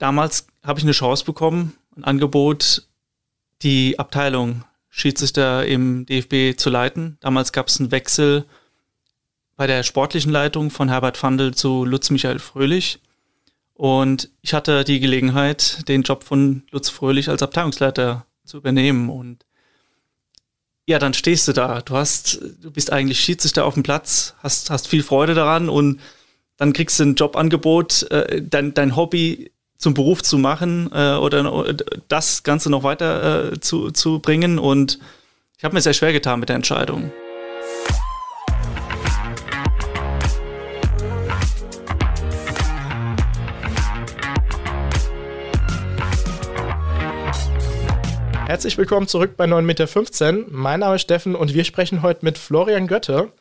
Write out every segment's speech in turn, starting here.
damals habe ich eine Chance bekommen, ein Angebot, die Abteilung Schiedsrichter im DFB zu leiten. Damals gab es einen Wechsel bei der sportlichen Leitung von Herbert Fandl zu Lutz Michael Fröhlich. Und ich hatte die Gelegenheit, den Job von Lutz Fröhlich als Abteilungsleiter zu übernehmen. Und ja, dann stehst du da. Du hast, du bist eigentlich Schiedsrichter auf dem Platz, hast, hast viel Freude daran und dann kriegst du ein Jobangebot, äh, dein, dein Hobby zum Beruf zu machen äh, oder das Ganze noch weiter äh, zu, zu bringen. Und ich habe mir sehr schwer getan mit der Entscheidung. Herzlich willkommen zurück bei 9,15 Meter. Mein Name ist Steffen und wir sprechen heute mit Florian Götte.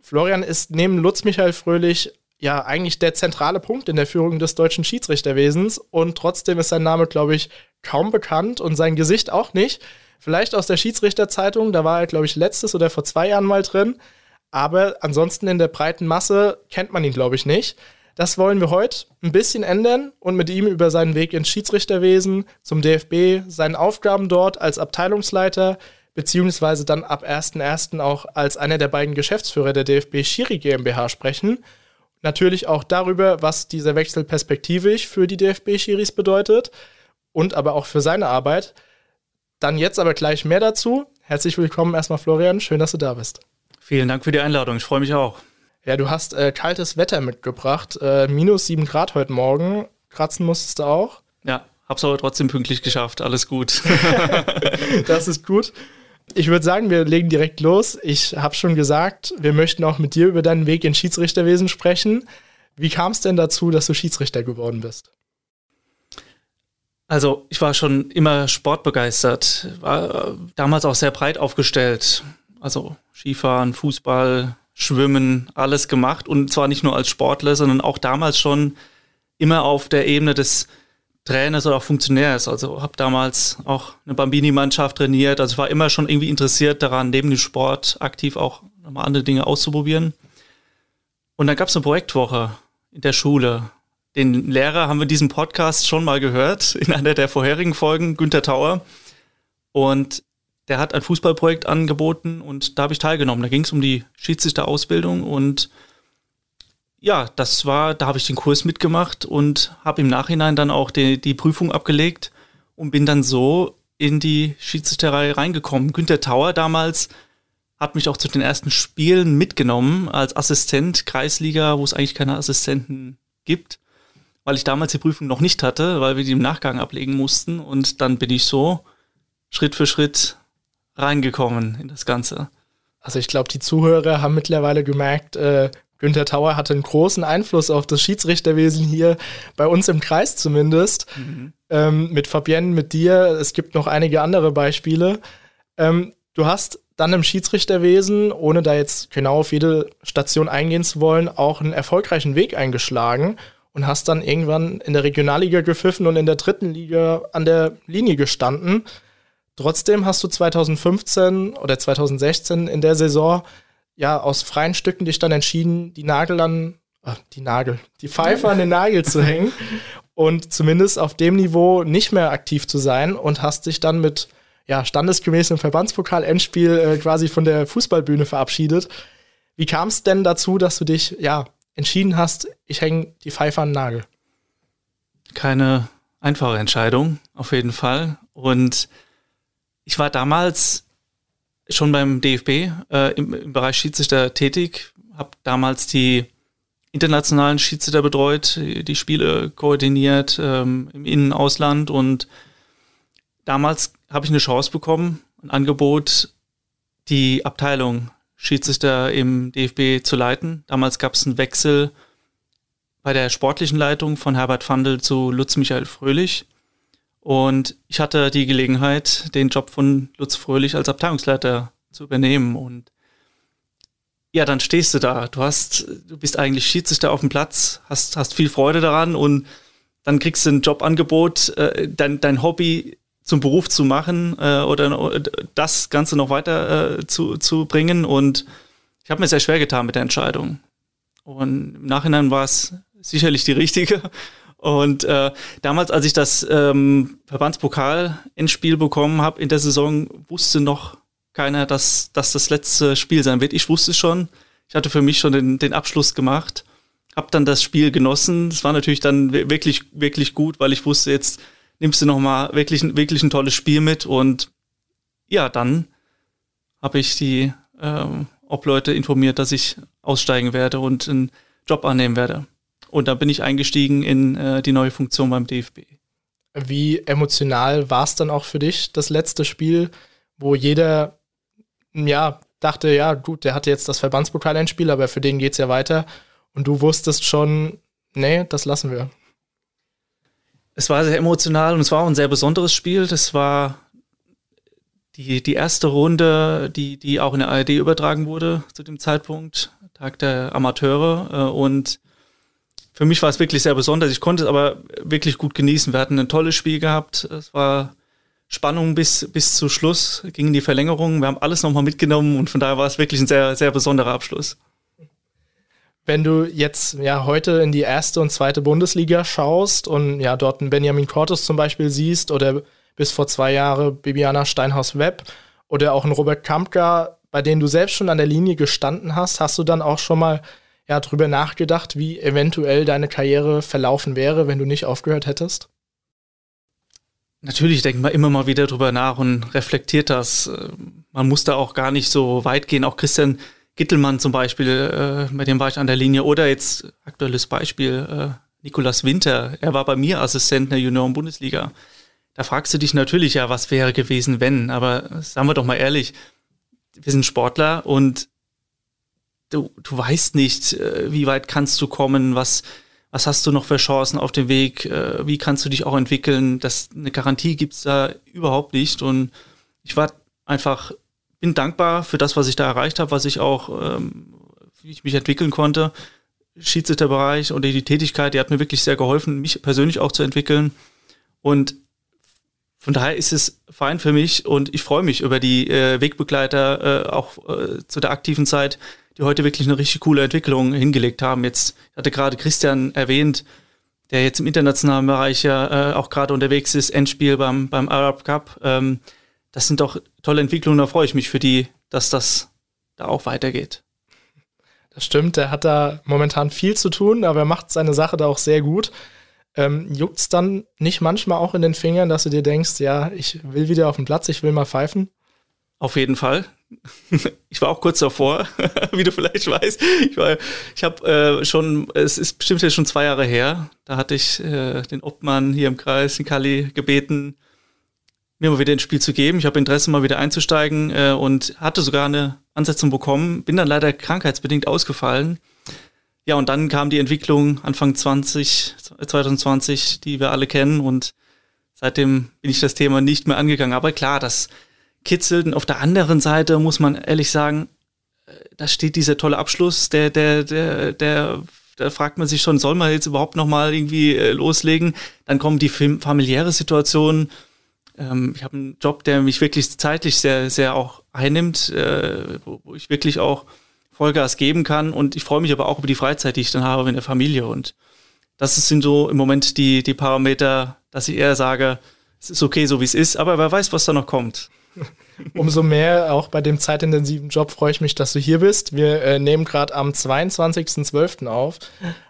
Florian ist neben Lutz Michael Fröhlich ja eigentlich der zentrale Punkt in der Führung des deutschen Schiedsrichterwesens und trotzdem ist sein Name, glaube ich, kaum bekannt und sein Gesicht auch nicht. Vielleicht aus der Schiedsrichterzeitung, da war er, glaube ich, letztes oder vor zwei Jahren mal drin. Aber ansonsten in der breiten Masse kennt man ihn, glaube ich, nicht. Das wollen wir heute ein bisschen ändern und mit ihm über seinen Weg ins Schiedsrichterwesen zum DFB, seinen Aufgaben dort als Abteilungsleiter, beziehungsweise dann ab 1.1. auch als einer der beiden Geschäftsführer der DFB Schiri GmbH sprechen Natürlich auch darüber, was dieser Wechsel perspektivisch für die DFB-Schiris bedeutet und aber auch für seine Arbeit. Dann jetzt aber gleich mehr dazu. Herzlich willkommen erstmal, Florian. Schön, dass du da bist. Vielen Dank für die Einladung. Ich freue mich auch. Ja, du hast äh, kaltes Wetter mitgebracht. Äh, minus sieben Grad heute Morgen. Kratzen musstest du auch. Ja, hab's aber trotzdem pünktlich geschafft. Alles gut. das ist gut. Ich würde sagen, wir legen direkt los. Ich habe schon gesagt, wir möchten auch mit dir über deinen Weg ins Schiedsrichterwesen sprechen. Wie kam es denn dazu, dass du Schiedsrichter geworden bist? Also ich war schon immer sportbegeistert, war damals auch sehr breit aufgestellt. Also Skifahren, Fußball, Schwimmen, alles gemacht. Und zwar nicht nur als Sportler, sondern auch damals schon immer auf der Ebene des Trainers oder auch Funktionärs. Also habe damals auch eine Bambini-Mannschaft trainiert. Also war immer schon irgendwie interessiert daran, neben dem Sport aktiv auch nochmal andere Dinge auszuprobieren. Und dann gab es eine Projektwoche in der Schule. Den Lehrer haben wir in diesem Podcast schon mal gehört, in einer der vorherigen Folgen, Günther Tauer. Und der hat ein Fußballprojekt angeboten und da habe ich teilgenommen. Da ging es um die Schiedsrichterausbildung und ja, das war, da habe ich den Kurs mitgemacht und habe im Nachhinein dann auch die, die Prüfung abgelegt und bin dann so in die Schiedsrichterei reingekommen. Günter Tauer damals hat mich auch zu den ersten Spielen mitgenommen als Assistent Kreisliga, wo es eigentlich keine Assistenten gibt, weil ich damals die Prüfung noch nicht hatte, weil wir die im Nachgang ablegen mussten und dann bin ich so Schritt für Schritt reingekommen in das Ganze. Also ich glaube, die Zuhörer haben mittlerweile gemerkt, äh, Günther Tauer hatte einen großen Einfluss auf das Schiedsrichterwesen hier, bei uns im Kreis zumindest. Mhm. Ähm, mit Fabienne, mit dir. Es gibt noch einige andere Beispiele. Ähm, du hast dann im Schiedsrichterwesen, ohne da jetzt genau auf jede Station eingehen zu wollen, auch einen erfolgreichen Weg eingeschlagen und hast dann irgendwann in der Regionalliga gepfiffen und in der dritten Liga an der Linie gestanden. Trotzdem hast du 2015 oder 2016 in der Saison ja aus freien Stücken dich dann entschieden, die Nagel an, äh, die Nagel, die Pfeife an den Nagel zu hängen und zumindest auf dem Niveau nicht mehr aktiv zu sein und hast dich dann mit ja, standesgemäß Verbandspokal-Endspiel äh, quasi von der Fußballbühne verabschiedet. Wie kam es denn dazu, dass du dich ja entschieden hast, ich hänge die Pfeife an den Nagel? Keine einfache Entscheidung, auf jeden Fall. Und ich war damals schon beim DFB äh, im, im, Bereich Schiedsrichter tätig, habe damals die internationalen Schiedsrichter betreut, die Spiele koordiniert ähm, im Innen- Ausland und damals habe ich eine Chance bekommen, ein Angebot, die Abteilung Schiedsrichter im DFB zu leiten. Damals gab es einen Wechsel bei der sportlichen Leitung von Herbert Fandl zu Lutz Michael Fröhlich. Und ich hatte die Gelegenheit, den Job von Lutz Fröhlich als Abteilungsleiter zu übernehmen. Und ja, dann stehst du da. Du hast, du bist eigentlich Schiedsrichter auf dem Platz, hast, hast viel Freude daran und dann kriegst du ein Jobangebot, äh, dein, dein Hobby zum Beruf zu machen äh, oder das Ganze noch weiter äh, zu, zu bringen. Und ich habe mir sehr schwer getan mit der Entscheidung. Und im Nachhinein war es sicherlich die richtige. Und äh, damals, als ich das ähm, Verbandspokal-Endspiel bekommen habe in der Saison, wusste noch keiner, dass, dass das letzte Spiel sein wird. Ich wusste schon. Ich hatte für mich schon den, den Abschluss gemacht, habe dann das Spiel genossen. Es war natürlich dann wirklich, wirklich gut, weil ich wusste, jetzt nimmst du noch mal wirklich, wirklich ein tolles Spiel mit. Und ja, dann habe ich die ähm, Obleute informiert, dass ich aussteigen werde und einen Job annehmen werde. Und da bin ich eingestiegen in äh, die neue Funktion beim DFB. Wie emotional war es dann auch für dich, das letzte Spiel, wo jeder, ja, dachte, ja, gut, der hatte jetzt das Verbandspokal-Endspiel, aber für den geht es ja weiter. Und du wusstest schon, nee, das lassen wir. Es war sehr emotional und es war auch ein sehr besonderes Spiel. Das war die, die erste Runde, die, die auch in der ARD übertragen wurde zu dem Zeitpunkt, Tag der Amateure. Äh, und für mich war es wirklich sehr besonders. Ich konnte es aber wirklich gut genießen. Wir hatten ein tolles Spiel gehabt. Es war Spannung bis, bis zu Schluss, ging in die Verlängerung. Wir haben alles nochmal mitgenommen und von daher war es wirklich ein sehr, sehr besonderer Abschluss. Wenn du jetzt ja heute in die erste und zweite Bundesliga schaust und ja dort einen Benjamin Cortes zum Beispiel siehst oder bis vor zwei Jahren Bibiana Steinhaus-Webb oder auch einen Robert Kampka, bei denen du selbst schon an der Linie gestanden hast, hast du dann auch schon mal ja, drüber nachgedacht, wie eventuell deine Karriere verlaufen wäre, wenn du nicht aufgehört hättest? Natürlich denkt man immer mal wieder drüber nach und reflektiert das. Man muss da auch gar nicht so weit gehen. Auch Christian Gittelmann zum Beispiel, äh, mit dem war ich an der Linie. Oder jetzt aktuelles Beispiel, äh, Nikolas Winter. Er war bei mir Assistent in der Junioren-Bundesliga. Da fragst du dich natürlich ja, was wäre gewesen, wenn. Aber sagen wir doch mal ehrlich, wir sind Sportler und du, du weißt nicht, äh, wie weit kannst du kommen, was, was hast du noch für Chancen auf dem Weg, äh, wie kannst du dich auch entwickeln. Das, eine Garantie gibt's da überhaupt nicht. Und ich war einfach, bin dankbar für das, was ich da erreicht habe, was ich auch, ähm, wie ich mich entwickeln konnte. Schiedsrichterbereich und die Tätigkeit, die hat mir wirklich sehr geholfen, mich persönlich auch zu entwickeln. Und von daher ist es fein für mich und ich freue mich über die äh, Wegbegleiter äh, auch äh, zu der aktiven Zeit, die heute wirklich eine richtig coole Entwicklung hingelegt haben. Jetzt hatte gerade Christian erwähnt, der jetzt im internationalen Bereich ja äh, auch gerade unterwegs ist, Endspiel beim, beim Arab Cup. Ähm, das sind doch tolle Entwicklungen, da freue ich mich für die, dass das da auch weitergeht. Das stimmt, der hat da momentan viel zu tun, aber er macht seine Sache da auch sehr gut. Ähm, Juckt es dann nicht manchmal auch in den Fingern, dass du dir denkst, ja, ich will wieder auf den Platz, ich will mal pfeifen? Auf jeden Fall. Ich war auch kurz davor, wie du vielleicht weißt. Ich, war, ich habe äh, schon, es ist bestimmt jetzt schon zwei Jahre her, da hatte ich äh, den Obmann hier im Kreis, den Kali, gebeten, mir mal wieder ein Spiel zu geben. Ich habe Interesse, mal wieder einzusteigen äh, und hatte sogar eine Ansetzung bekommen, bin dann leider krankheitsbedingt ausgefallen. Ja, und dann kam die Entwicklung Anfang 20, 2020, die wir alle kennen und seitdem bin ich das Thema nicht mehr angegangen. Aber klar, das kitzelt. Und auf der anderen Seite muss man ehrlich sagen, äh, da steht dieser tolle Abschluss, der, der, der, der, da fragt man sich schon, soll man jetzt überhaupt nochmal irgendwie äh, loslegen? Dann kommt die familiäre Situation. Ähm, ich habe einen Job, der mich wirklich zeitlich sehr, sehr auch einnimmt, äh, wo, wo ich wirklich auch Vollgas geben kann. Und ich freue mich aber auch über die Freizeit, die ich dann habe mit der Familie. Und das sind so im Moment die, die Parameter, dass ich eher sage, es ist okay, so wie es ist, aber wer weiß, was da noch kommt. Umso mehr auch bei dem zeitintensiven Job freue ich mich, dass du hier bist. Wir äh, nehmen gerade am 22.12. auf,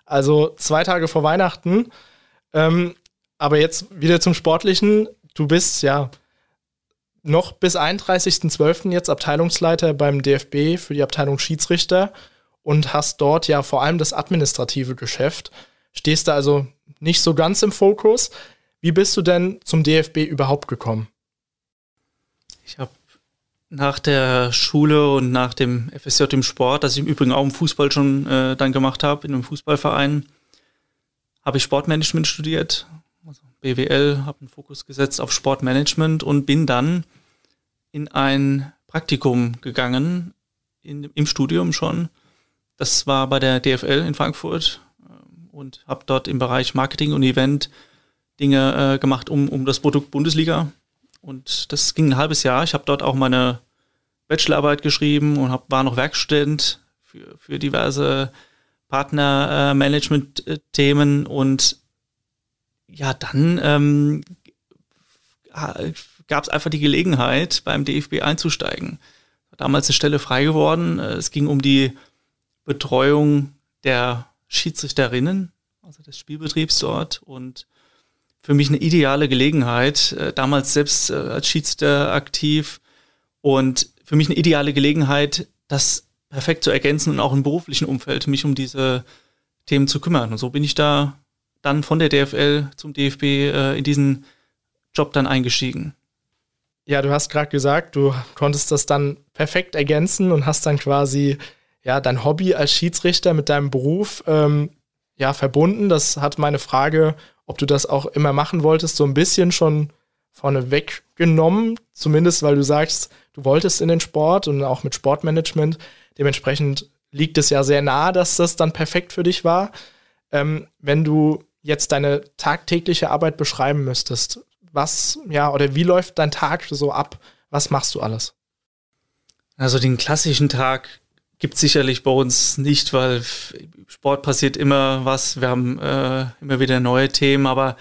also zwei Tage vor Weihnachten. Ähm, aber jetzt wieder zum Sportlichen. Du bist ja noch bis 31.12. jetzt Abteilungsleiter beim DFB für die Abteilung Schiedsrichter und hast dort ja vor allem das administrative Geschäft. Stehst da also nicht so ganz im Fokus. Wie bist du denn zum DFB überhaupt gekommen? Ich habe nach der Schule und nach dem FSJ im Sport, das ich im Übrigen auch im Fußball schon äh, dann gemacht habe, in einem Fußballverein, habe ich Sportmanagement studiert, also BWL, habe einen Fokus gesetzt auf Sportmanagement und bin dann in ein Praktikum gegangen, in, im Studium schon. Das war bei der DFL in Frankfurt äh, und habe dort im Bereich Marketing und Event Dinge äh, gemacht um, um das Produkt Bundesliga. Und das ging ein halbes Jahr. Ich habe dort auch meine Bachelorarbeit geschrieben und hab, war noch Werkstudent für, für diverse Partnermanagement-Themen. und ja, dann ähm, gab es einfach die Gelegenheit, beim DFB einzusteigen. Damals eine Stelle frei geworden. Es ging um die Betreuung der Schiedsrichterinnen, also des Spielbetriebs dort. Und für mich eine ideale Gelegenheit, äh, damals selbst äh, als Schiedsrichter aktiv und für mich eine ideale Gelegenheit, das perfekt zu ergänzen und auch im beruflichen Umfeld mich um diese Themen zu kümmern. Und so bin ich da dann von der DFL zum DFB äh, in diesen Job dann eingestiegen. Ja, du hast gerade gesagt, du konntest das dann perfekt ergänzen und hast dann quasi ja dein Hobby als Schiedsrichter mit deinem Beruf ähm, ja verbunden. Das hat meine Frage, ob du das auch immer machen wolltest, so ein bisschen schon vorne weggenommen. Zumindest, weil du sagst, du wolltest in den Sport und auch mit Sportmanagement. Dementsprechend liegt es ja sehr nahe, dass das dann perfekt für dich war. Ähm, wenn du jetzt deine tagtägliche Arbeit beschreiben müsstest, was, ja, oder wie läuft dein Tag so ab? Was machst du alles? Also den klassischen Tag gibt es sicherlich bei uns nicht, weil Sport passiert immer was. Wir haben äh, immer wieder neue Themen, aber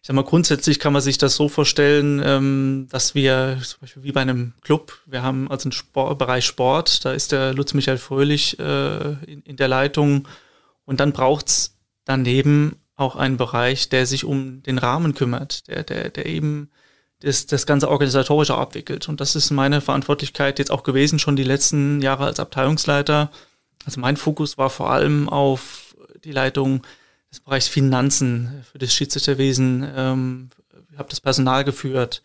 ich sag mal, grundsätzlich kann man sich das so vorstellen, ähm, dass wir zum Beispiel wie bei einem Club, wir haben also einen Sport, Bereich Sport, da ist der Lutz Michael Fröhlich äh, in, in der Leitung und dann braucht's daneben auch einen Bereich, der sich um den Rahmen kümmert, der, der, der eben das, das ganze organisatorische abwickelt. Und das ist meine Verantwortlichkeit jetzt auch gewesen, schon die letzten Jahre als Abteilungsleiter. Also mein Fokus war vor allem auf die Leitung des Bereichs Finanzen für das Schiedsrichterwesen. Ähm, ich habe das Personal geführt,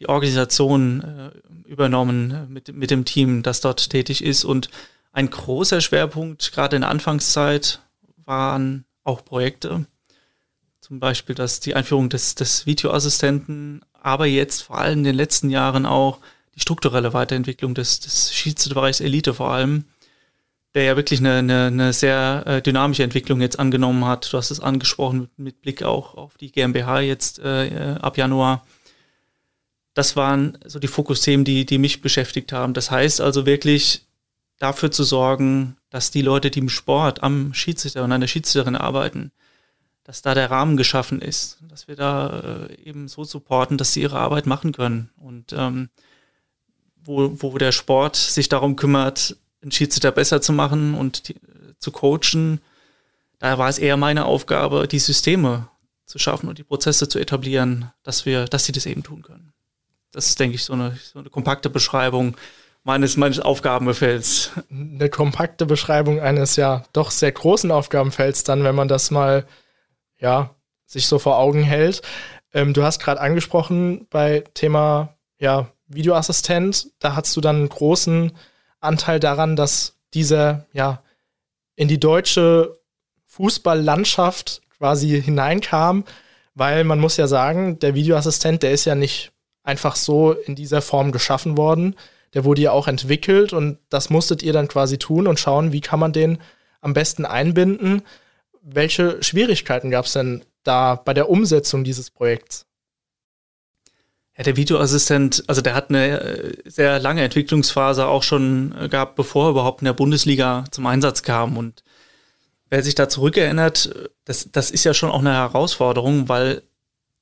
die Organisation äh, übernommen mit, mit dem Team, das dort tätig ist. Und ein großer Schwerpunkt, gerade in der Anfangszeit, waren auch Projekte zum Beispiel dass die Einführung des, des Videoassistenten, aber jetzt vor allem in den letzten Jahren auch die strukturelle Weiterentwicklung des, des Schiedsrichterbereichs Elite vor allem, der ja wirklich eine, eine, eine sehr äh, dynamische Entwicklung jetzt angenommen hat. Du hast es angesprochen mit, Blick auch auf die GmbH jetzt äh, ab Januar. Das waren so die Fokusthemen, die, die mich beschäftigt haben. Das heißt also wirklich dafür zu sorgen, dass die Leute, die im Sport am Schiedsrichter und an der Schiedsrichterin arbeiten, dass da der Rahmen geschaffen ist, dass wir da äh, eben so supporten, dass sie ihre Arbeit machen können. Und ähm, wo, wo der Sport sich darum kümmert, einen Schiedsrichter besser zu machen und die, zu coachen, da war es eher meine Aufgabe, die Systeme zu schaffen und die Prozesse zu etablieren, dass wir, dass sie das eben tun können. Das ist, denke ich, so eine, so eine kompakte Beschreibung meines, meines Aufgabenfelds. Eine kompakte Beschreibung eines ja doch sehr großen Aufgabenfelds dann, wenn man das mal ja, sich so vor Augen hält. Ähm, du hast gerade angesprochen bei Thema ja, Videoassistent, da hast du dann einen großen Anteil daran, dass dieser ja in die deutsche Fußballlandschaft quasi hineinkam, weil man muss ja sagen, der Videoassistent, der ist ja nicht einfach so in dieser Form geschaffen worden. Der wurde ja auch entwickelt und das musstet ihr dann quasi tun und schauen, wie kann man den am besten einbinden welche Schwierigkeiten gab es denn da bei der Umsetzung dieses Projekts? Ja, der Videoassistent, also der hat eine äh, sehr lange Entwicklungsphase auch schon äh, gehabt, bevor er überhaupt in der Bundesliga zum Einsatz kam. Und wer sich da zurückerinnert, das, das ist ja schon auch eine Herausforderung, weil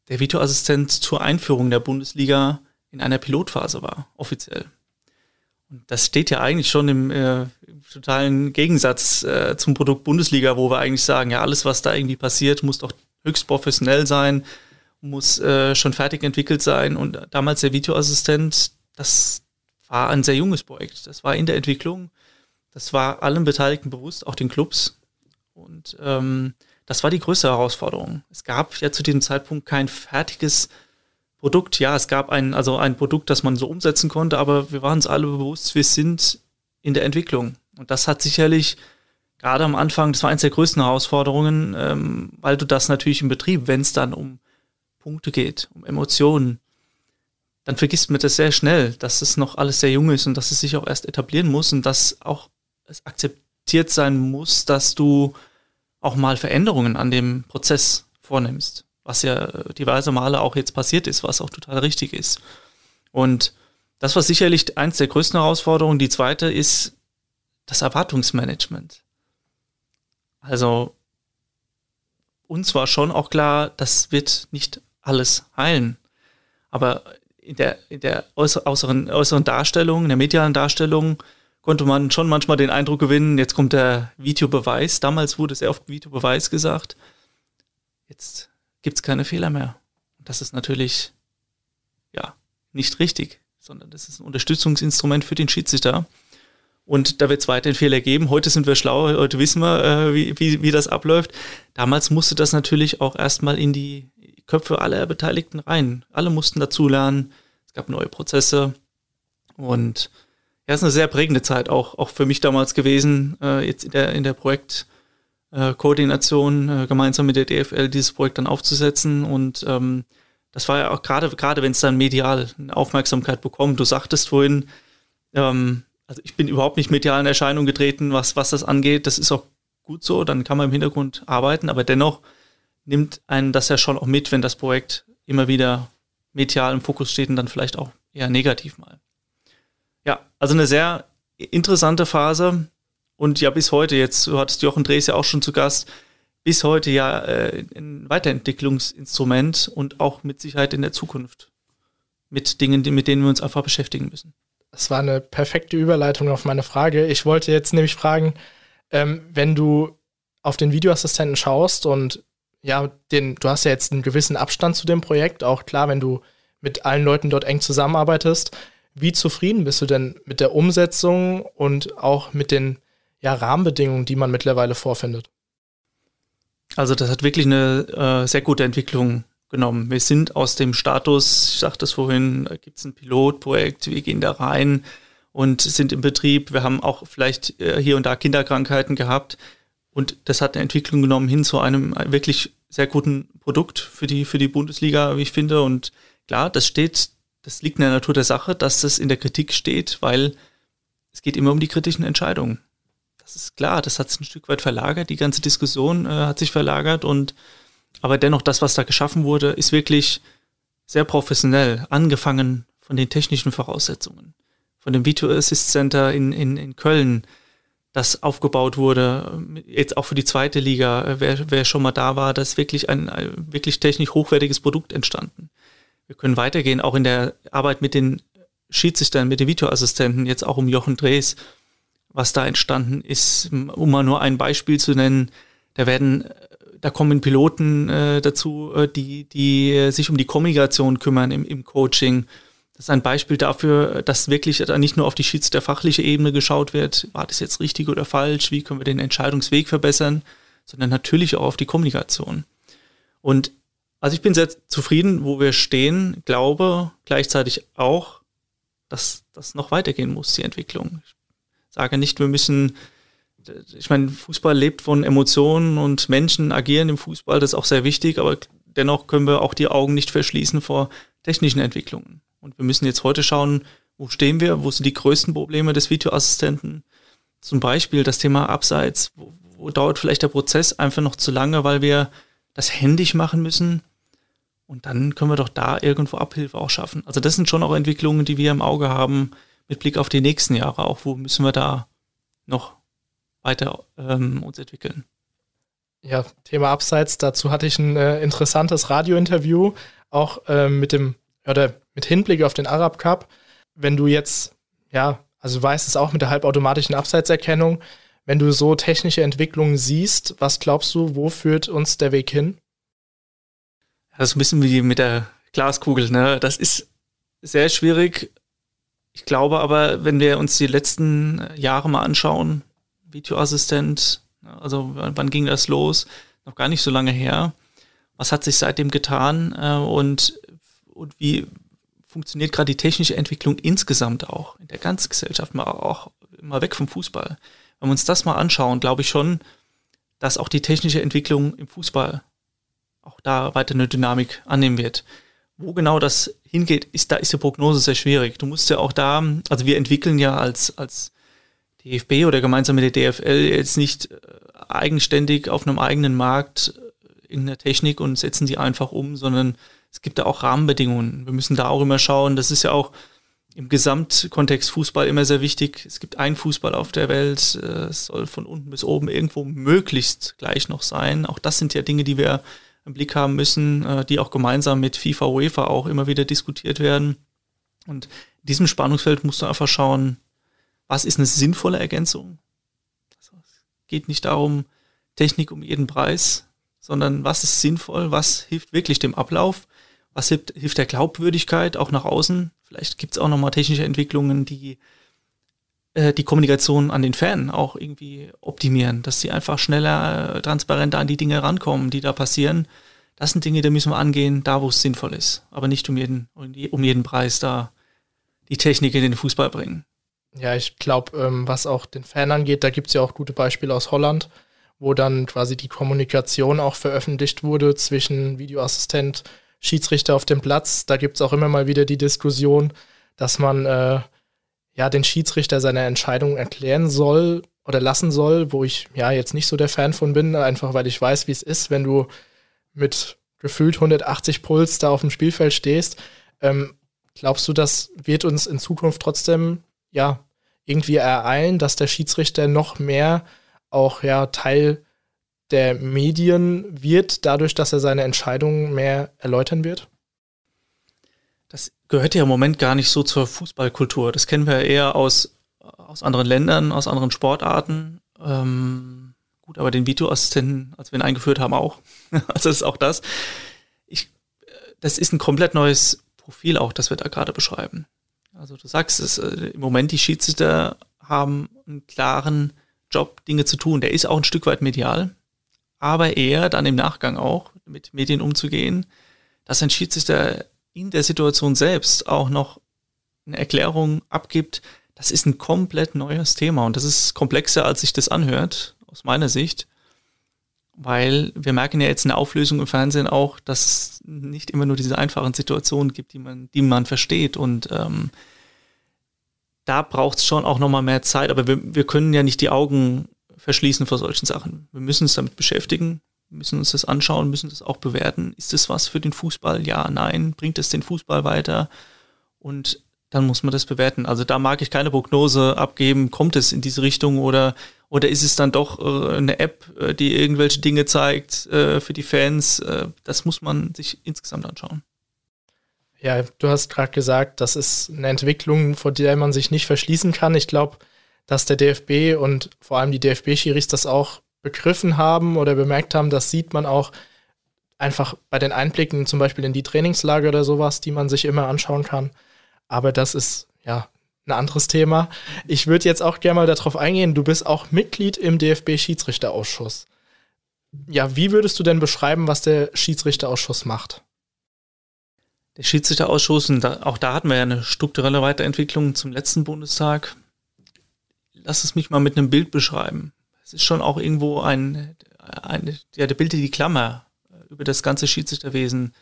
der Videoassistent zur Einführung der Bundesliga in einer Pilotphase war, offiziell. Das steht ja eigentlich schon im, äh, im totalen Gegensatz äh, zum Produkt Bundesliga, wo wir eigentlich sagen, ja, alles, was da irgendwie passiert, muss doch höchst professionell sein, muss äh, schon fertig entwickelt sein. Und damals der Videoassistent, das war ein sehr junges Projekt. Das war in der Entwicklung. Das war allen Beteiligten bewusst, auch den Clubs. Und ähm, das war die größte Herausforderung. Es gab ja zu diesem Zeitpunkt kein fertiges Produkt, ja, es gab ein, also ein Produkt, das man so umsetzen konnte, aber wir waren uns alle bewusst, wir sind in der Entwicklung. Und das hat sicherlich gerade am Anfang, das war eines der größten Herausforderungen, ähm, weil du das natürlich im Betrieb, wenn es dann um Punkte geht, um Emotionen, dann vergisst man das sehr schnell, dass es noch alles sehr jung ist und dass es sich auch erst etablieren muss und dass auch es akzeptiert sein muss, dass du auch mal Veränderungen an dem Prozess vornimmst was ja diverse Male auch jetzt passiert ist, was auch total richtig ist. Und das war sicherlich eins der größten Herausforderungen. Die zweite ist das Erwartungsmanagement. Also uns war schon auch klar, das wird nicht alles heilen. Aber in der, in der äußeren, äußeren Darstellung, in der medialen Darstellung, konnte man schon manchmal den Eindruck gewinnen, jetzt kommt der Videobeweis. Damals wurde sehr oft Videobeweis gesagt. Jetzt gibt es keine Fehler mehr. Das ist natürlich, ja, nicht richtig, sondern das ist ein Unterstützungsinstrument für den Schiedsrichter. Und da wird es weiterhin Fehler geben. Heute sind wir schlau, heute wissen wir, äh, wie, wie, wie das abläuft. Damals musste das natürlich auch erstmal in die Köpfe aller Beteiligten rein. Alle mussten dazulernen. Es gab neue Prozesse. Und ja, es ist eine sehr prägende Zeit auch, auch für mich damals gewesen, äh, jetzt in der, in der Projektkoordination äh, äh, gemeinsam mit der DFL dieses Projekt dann aufzusetzen. Und ähm, das war ja auch gerade, gerade wenn es dann medial eine Aufmerksamkeit bekommt. Du sagtest vorhin, ähm, also ich bin überhaupt nicht medial in Erscheinung getreten, was, was das angeht. Das ist auch gut so, dann kann man im Hintergrund arbeiten, aber dennoch nimmt einen das ja schon auch mit, wenn das Projekt immer wieder medial im Fokus steht und dann vielleicht auch eher negativ mal. Ja, also eine sehr interessante Phase und ja bis heute, jetzt du hattest Jochen Drees ja auch schon zu Gast, bis heute ja äh, ein Weiterentwicklungsinstrument und auch mit Sicherheit in der Zukunft mit Dingen, mit denen wir uns einfach beschäftigen müssen. Das war eine perfekte Überleitung auf meine Frage. Ich wollte jetzt nämlich fragen, ähm, wenn du auf den Videoassistenten schaust und ja, den, du hast ja jetzt einen gewissen Abstand zu dem Projekt, auch klar, wenn du mit allen Leuten dort eng zusammenarbeitest. Wie zufrieden bist du denn mit der Umsetzung und auch mit den ja, Rahmenbedingungen, die man mittlerweile vorfindet? Also das hat wirklich eine äh, sehr gute Entwicklung genommen. Wir sind aus dem Status, ich sagte es vorhin, gibt es ein Pilotprojekt, wir gehen da rein und sind im Betrieb. Wir haben auch vielleicht äh, hier und da Kinderkrankheiten gehabt. Und das hat eine Entwicklung genommen hin zu einem wirklich sehr guten Produkt für die, für die Bundesliga, wie ich finde. Und klar, das steht, das liegt in der Natur der Sache, dass das in der Kritik steht, weil es geht immer um die kritischen Entscheidungen. Ist klar, das hat sich ein Stück weit verlagert, die ganze Diskussion äh, hat sich verlagert und aber dennoch, das, was da geschaffen wurde, ist wirklich sehr professionell, angefangen von den technischen Voraussetzungen. Von dem Video Assist Center in, in, in Köln, das aufgebaut wurde, jetzt auch für die zweite Liga, wer, wer schon mal da war, das ist wirklich ein, ein wirklich technisch hochwertiges Produkt entstanden. Wir können weitergehen, auch in der Arbeit mit den Schiedsrichtern, mit den Videoassistenten, jetzt auch um Jochen Drees, was da entstanden ist, um mal nur ein Beispiel zu nennen, da werden da kommen Piloten äh, dazu, äh, die, die äh, sich um die Kommunikation kümmern im, im Coaching. Das ist ein Beispiel dafür, dass wirklich nicht nur auf die Schieds der fachliche Ebene geschaut wird, war das jetzt richtig oder falsch, wie können wir den Entscheidungsweg verbessern, sondern natürlich auch auf die Kommunikation. Und also ich bin sehr zufrieden, wo wir stehen, glaube gleichzeitig auch, dass das noch weitergehen muss, die Entwicklung. Sage nicht, wir müssen ich meine, Fußball lebt von Emotionen und Menschen agieren im Fußball, das ist auch sehr wichtig, aber dennoch können wir auch die Augen nicht verschließen vor technischen Entwicklungen. Und wir müssen jetzt heute schauen, wo stehen wir, wo sind die größten Probleme des Videoassistenten. Zum Beispiel das Thema Abseits, wo, wo dauert vielleicht der Prozess einfach noch zu lange, weil wir das händisch machen müssen. Und dann können wir doch da irgendwo Abhilfe auch schaffen. Also das sind schon auch Entwicklungen, die wir im Auge haben mit Blick auf die nächsten Jahre. Auch wo müssen wir da noch weiter ähm, uns entwickeln. Ja, Thema Abseits, dazu hatte ich ein äh, interessantes Radiointerview, auch äh, mit dem, oder mit Hinblick auf den Arab Cup. Wenn du jetzt, ja, also du weißt es auch mit der halbautomatischen Abseitserkennung, wenn du so technische Entwicklungen siehst, was glaubst du, wo führt uns der Weg hin? Das ist ein bisschen wie mit der Glaskugel, ne? Das ist sehr schwierig. Ich glaube aber, wenn wir uns die letzten Jahre mal anschauen, Videoassistent. Also wann ging das los? Noch gar nicht so lange her. Was hat sich seitdem getan äh, und, und wie funktioniert gerade die technische Entwicklung insgesamt auch in der ganzen Gesellschaft, mal auch immer weg vom Fußball. Wenn wir uns das mal anschauen, glaube ich schon, dass auch die technische Entwicklung im Fußball auch da weiter eine Dynamik annehmen wird. Wo genau das hingeht, ist, da ist die Prognose sehr schwierig. Du musst ja auch da, also wir entwickeln ja als, als DFB oder gemeinsam mit der DFL jetzt nicht äh, eigenständig auf einem eigenen Markt äh, in der Technik und setzen die einfach um, sondern es gibt da auch Rahmenbedingungen. Wir müssen da auch immer schauen. Das ist ja auch im Gesamtkontext Fußball immer sehr wichtig. Es gibt einen Fußball auf der Welt, äh, es soll von unten bis oben irgendwo möglichst gleich noch sein. Auch das sind ja Dinge, die wir im Blick haben müssen, äh, die auch gemeinsam mit FIFA, UEFA auch immer wieder diskutiert werden. Und in diesem Spannungsfeld musst du einfach schauen, was ist eine sinnvolle Ergänzung? Also, es geht nicht darum, Technik um jeden Preis, sondern was ist sinnvoll, was hilft wirklich dem Ablauf, was hilft, hilft der Glaubwürdigkeit auch nach außen Vielleicht gibt es auch nochmal technische Entwicklungen, die die Kommunikation an den Fan auch irgendwie optimieren, dass sie einfach schneller, äh, transparenter an die Dinge rankommen, die da passieren. Das sind Dinge, die müssen wir angehen, da wo es sinnvoll ist, aber nicht um jeden, um jeden Preis da die Technik in den Fußball bringen. Ja, ich glaube, ähm, was auch den Fan angeht, da gibt es ja auch gute Beispiele aus Holland, wo dann quasi die Kommunikation auch veröffentlicht wurde zwischen Videoassistent, Schiedsrichter auf dem Platz. Da gibt es auch immer mal wieder die Diskussion, dass man äh, ja den Schiedsrichter seine Entscheidung erklären soll oder lassen soll, wo ich ja jetzt nicht so der Fan von bin, einfach weil ich weiß, wie es ist, wenn du mit gefühlt 180 Puls da auf dem Spielfeld stehst. Ähm, glaubst du, das wird uns in Zukunft trotzdem ja irgendwie ereilen, dass der Schiedsrichter noch mehr auch ja Teil der Medien wird, dadurch, dass er seine Entscheidungen mehr erläutern wird? Das gehört ja im Moment gar nicht so zur Fußballkultur. Das kennen wir ja eher aus, aus anderen Ländern, aus anderen Sportarten. Ähm, gut, aber den Videoassistenten, als wir ihn eingeführt haben, auch. also ist auch das. Ich, das ist ein komplett neues Profil auch, das wir da gerade beschreiben. Also du sagst es, äh, im Moment die Schiedsrichter haben einen klaren Job, Dinge zu tun. Der ist auch ein Stück weit medial aber eher dann im Nachgang auch mit Medien umzugehen, dass ein Schiedsrichter in der Situation selbst auch noch eine Erklärung abgibt, das ist ein komplett neues Thema und das ist komplexer, als sich das anhört, aus meiner Sicht. Weil wir merken ja jetzt eine Auflösung im Fernsehen auch, dass es nicht immer nur diese einfachen Situationen gibt, die man, die man versteht. Und ähm, da braucht es schon auch nochmal mehr Zeit, aber wir, wir können ja nicht die Augen verschließen vor solchen Sachen. Wir müssen uns damit beschäftigen, müssen uns das anschauen, müssen das auch bewerten. Ist das was für den Fußball? Ja, nein. Bringt es den Fußball weiter? Und dann muss man das bewerten. Also da mag ich keine Prognose abgeben, kommt es in diese Richtung oder, oder ist es dann doch äh, eine App, äh, die irgendwelche Dinge zeigt äh, für die Fans? Äh, das muss man sich insgesamt anschauen. Ja, du hast gerade gesagt, das ist eine Entwicklung, vor der man sich nicht verschließen kann. Ich glaube, dass der DFB und vor allem die DFB-Schiris das auch begriffen haben oder bemerkt haben, das sieht man auch einfach bei den Einblicken zum Beispiel in die Trainingslager oder sowas, die man sich immer anschauen kann. Aber das ist ja ein anderes Thema. Ich würde jetzt auch gerne mal darauf eingehen, du bist auch Mitglied im DFB-Schiedsrichterausschuss. Ja, wie würdest du denn beschreiben, was der Schiedsrichterausschuss macht? Der Schiedsrichterausschuss, und da, auch da hatten wir ja eine strukturelle Weiterentwicklung zum letzten Bundestag, lass es mich mal mit einem Bild beschreiben. Ist schon auch irgendwo ein, ein ja, der bildet die Klammer über das ganze Schiedsrichterwesen